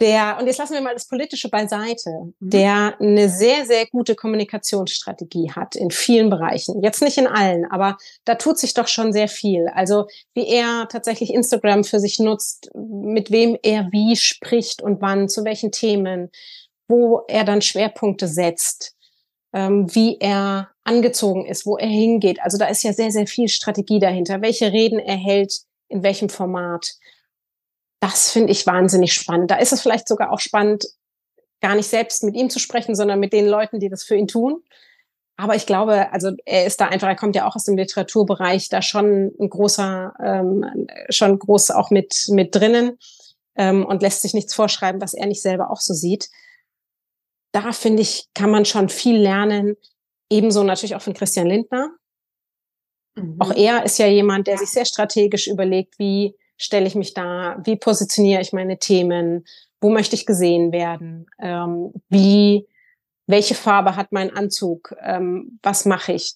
der, und jetzt lassen wir mal das Politische beiseite, mhm. der eine sehr, sehr gute Kommunikationsstrategie hat in vielen Bereichen. Jetzt nicht in allen, aber da tut sich doch schon sehr viel. Also wie er tatsächlich Instagram für sich nutzt, mit wem er wie spricht und wann, zu welchen Themen, wo er dann Schwerpunkte setzt, ähm, wie er angezogen ist, wo er hingeht. Also da ist ja sehr, sehr viel Strategie dahinter. Welche Reden er hält, in welchem Format das finde ich wahnsinnig spannend. Da ist es vielleicht sogar auch spannend, gar nicht selbst mit ihm zu sprechen, sondern mit den Leuten, die das für ihn tun. Aber ich glaube, also er ist da einfach, er kommt ja auch aus dem Literaturbereich, da schon ein großer, ähm, schon groß auch mit, mit drinnen ähm, und lässt sich nichts vorschreiben, was er nicht selber auch so sieht. Da finde ich, kann man schon viel lernen. Ebenso natürlich auch von Christian Lindner. Mhm. Auch er ist ja jemand, der sich sehr strategisch überlegt, wie stelle ich mich da, wie positioniere ich meine Themen, wo möchte ich gesehen werden, ähm, wie, welche Farbe hat mein Anzug, ähm, was mache ich.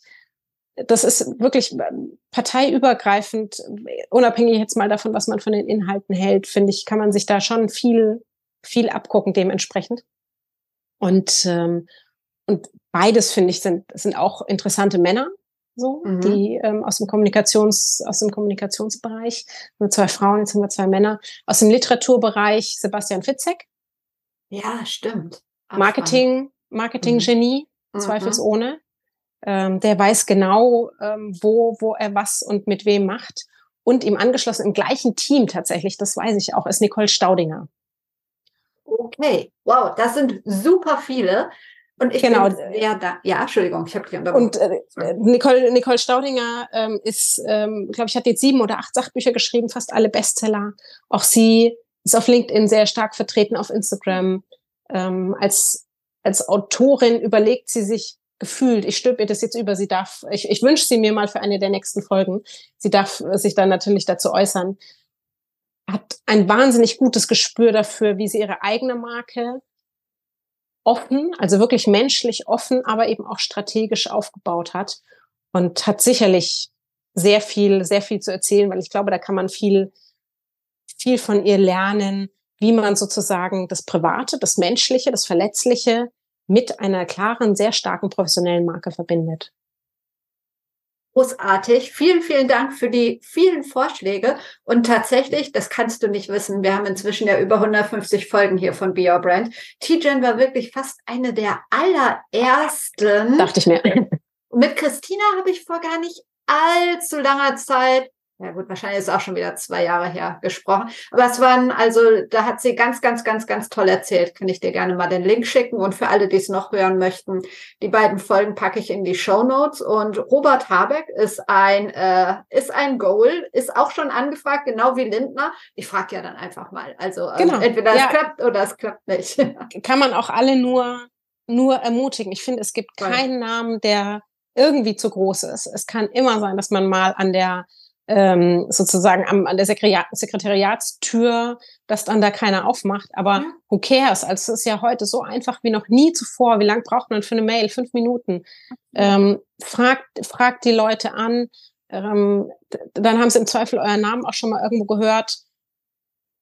Das ist wirklich ähm, parteiübergreifend, unabhängig jetzt mal davon, was man von den Inhalten hält, finde ich, kann man sich da schon viel, viel abgucken dementsprechend. Und, ähm, und beides, finde ich, sind, sind auch interessante Männer so, mhm. die ähm, aus dem Kommunikations, aus dem Kommunikationsbereich. Nur zwei Frauen, jetzt haben wir zwei Männer. Aus dem Literaturbereich Sebastian Fitzek. Ja, stimmt. Marketing, Marketing-Genie, mhm. zweifelsohne. Ähm, der weiß genau, ähm, wo, wo er was und mit wem macht. Und ihm angeschlossen im gleichen Team tatsächlich, das weiß ich auch, ist Nicole Staudinger. Okay, wow, das sind super viele. Und ich genau. bin sehr da. Ja, Entschuldigung, ich habe dich unterbrochen. Und äh, Nicole, Nicole Staudinger ähm, ist, ähm, glaube ich, hat jetzt sieben oder acht Sachbücher geschrieben, fast alle Bestseller. Auch sie ist auf LinkedIn sehr stark vertreten, auf Instagram. Ähm, als, als Autorin überlegt sie sich gefühlt, ich stülpe ihr das jetzt über, sie darf, ich, ich wünsche sie mir mal für eine der nächsten Folgen. Sie darf sich dann natürlich dazu äußern. Hat ein wahnsinnig gutes Gespür dafür, wie sie ihre eigene Marke offen, also wirklich menschlich offen, aber eben auch strategisch aufgebaut hat und hat sicherlich sehr viel, sehr viel zu erzählen, weil ich glaube, da kann man viel, viel von ihr lernen, wie man sozusagen das Private, das Menschliche, das Verletzliche mit einer klaren, sehr starken professionellen Marke verbindet. Großartig. Vielen, vielen Dank für die vielen Vorschläge. Und tatsächlich, das kannst du nicht wissen, wir haben inzwischen ja über 150 Folgen hier von Be Your Brand. T-Gen war wirklich fast eine der allerersten. Dachte ich mir. Mit Christina habe ich vor gar nicht allzu langer Zeit ja gut, wahrscheinlich ist es auch schon wieder zwei Jahre her gesprochen. Aber es waren, also da hat sie ganz, ganz, ganz, ganz toll erzählt. Kann ich dir gerne mal den Link schicken. Und für alle, die es noch hören möchten, die beiden Folgen packe ich in die Show Notes. Und Robert Habeck ist ein, äh, ist ein Goal, ist auch schon angefragt, genau wie Lindner. Ich frage ja dann einfach mal. Also ähm, genau. entweder ja. es klappt oder es klappt nicht. Kann man auch alle nur, nur ermutigen. Ich finde, es gibt keinen Namen, der irgendwie zu groß ist. Es kann immer sein, dass man mal an der ähm, sozusagen am, an der Sekretariat, Sekretariatstür, dass dann da keiner aufmacht. Aber ja. who cares? Also es ist ja heute so einfach wie noch nie zuvor. Wie lange braucht man für eine Mail? Fünf Minuten. Ähm, fragt, fragt die Leute an. Ähm, dann haben sie im Zweifel euren Namen auch schon mal irgendwo gehört.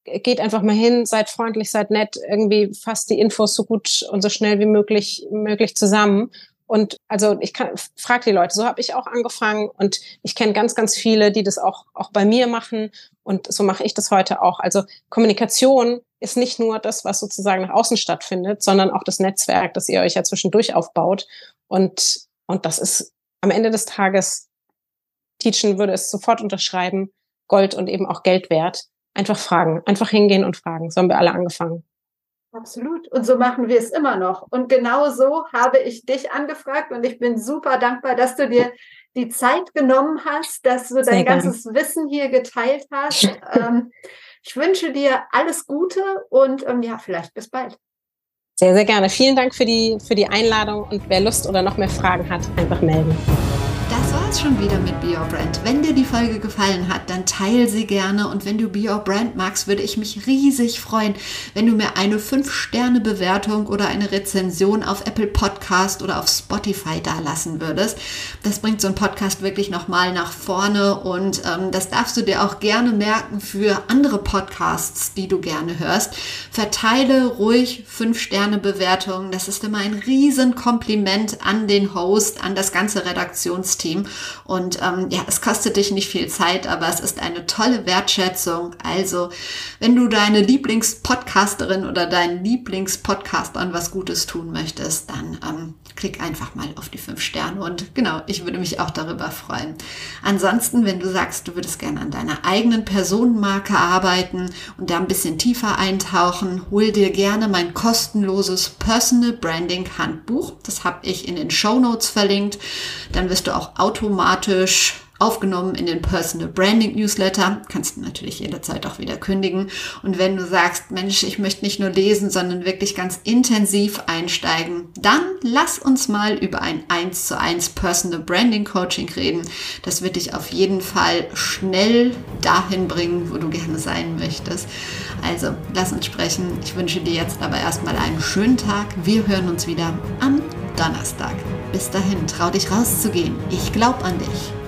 Geht einfach mal hin, seid freundlich, seid nett, irgendwie fasst die Infos so gut und so schnell wie möglich, möglich zusammen. Und also ich kann, frage die Leute, so habe ich auch angefangen und ich kenne ganz, ganz viele, die das auch, auch bei mir machen und so mache ich das heute auch. Also Kommunikation ist nicht nur das, was sozusagen nach außen stattfindet, sondern auch das Netzwerk, das ihr euch ja zwischendurch aufbaut. Und, und das ist am Ende des Tages, Teachen würde es sofort unterschreiben, Gold und eben auch Geld wert. Einfach fragen, einfach hingehen und fragen. So haben wir alle angefangen. Absolut. Und so machen wir es immer noch. Und genau so habe ich dich angefragt und ich bin super dankbar, dass du dir die Zeit genommen hast, dass du Sehr dein gern. ganzes Wissen hier geteilt hast. ähm, ich wünsche dir alles Gute und ähm, ja, vielleicht bis bald. Sehr, sehr gerne. Vielen Dank für die, für die Einladung und wer Lust oder noch mehr Fragen hat, einfach melden. War's schon wieder mit Be Your Brand. Wenn dir die Folge gefallen hat, dann teile sie gerne und wenn du Be Your Brand magst, würde ich mich riesig freuen, wenn du mir eine 5-Sterne-Bewertung oder eine Rezension auf Apple Podcast oder auf Spotify dalassen würdest. Das bringt so einen Podcast wirklich nochmal nach vorne und ähm, das darfst du dir auch gerne merken für andere Podcasts, die du gerne hörst. Verteile ruhig 5-Sterne-Bewertungen. Das ist immer ein riesen Kompliment an den Host, an das ganze Redaktionsteam. Und ähm, ja, es kostet dich nicht viel Zeit, aber es ist eine tolle Wertschätzung. Also, wenn du deine Lieblingspodcasterin oder deinen Lieblingspodcastern was Gutes tun möchtest, dann ähm, klick einfach mal auf die fünf Sterne. Und genau, ich würde mich auch darüber freuen. Ansonsten, wenn du sagst, du würdest gerne an deiner eigenen Personenmarke arbeiten und da ein bisschen tiefer eintauchen, hol dir gerne mein kostenloses Personal Branding Handbuch. Das habe ich in den Show Notes verlinkt. Dann wirst du auch automatisch aufgenommen in den Personal Branding Newsletter. Kannst du natürlich jederzeit auch wieder kündigen. Und wenn du sagst, Mensch, ich möchte nicht nur lesen, sondern wirklich ganz intensiv einsteigen, dann lass uns mal über ein 1 zu 1 Personal Branding Coaching reden. Das wird dich auf jeden Fall schnell dahin bringen, wo du gerne sein möchtest. Also, lass uns sprechen. Ich wünsche dir jetzt aber erstmal einen schönen Tag. Wir hören uns wieder am Donnerstag. Bis dahin, trau dich rauszugehen. Ich glaube an dich.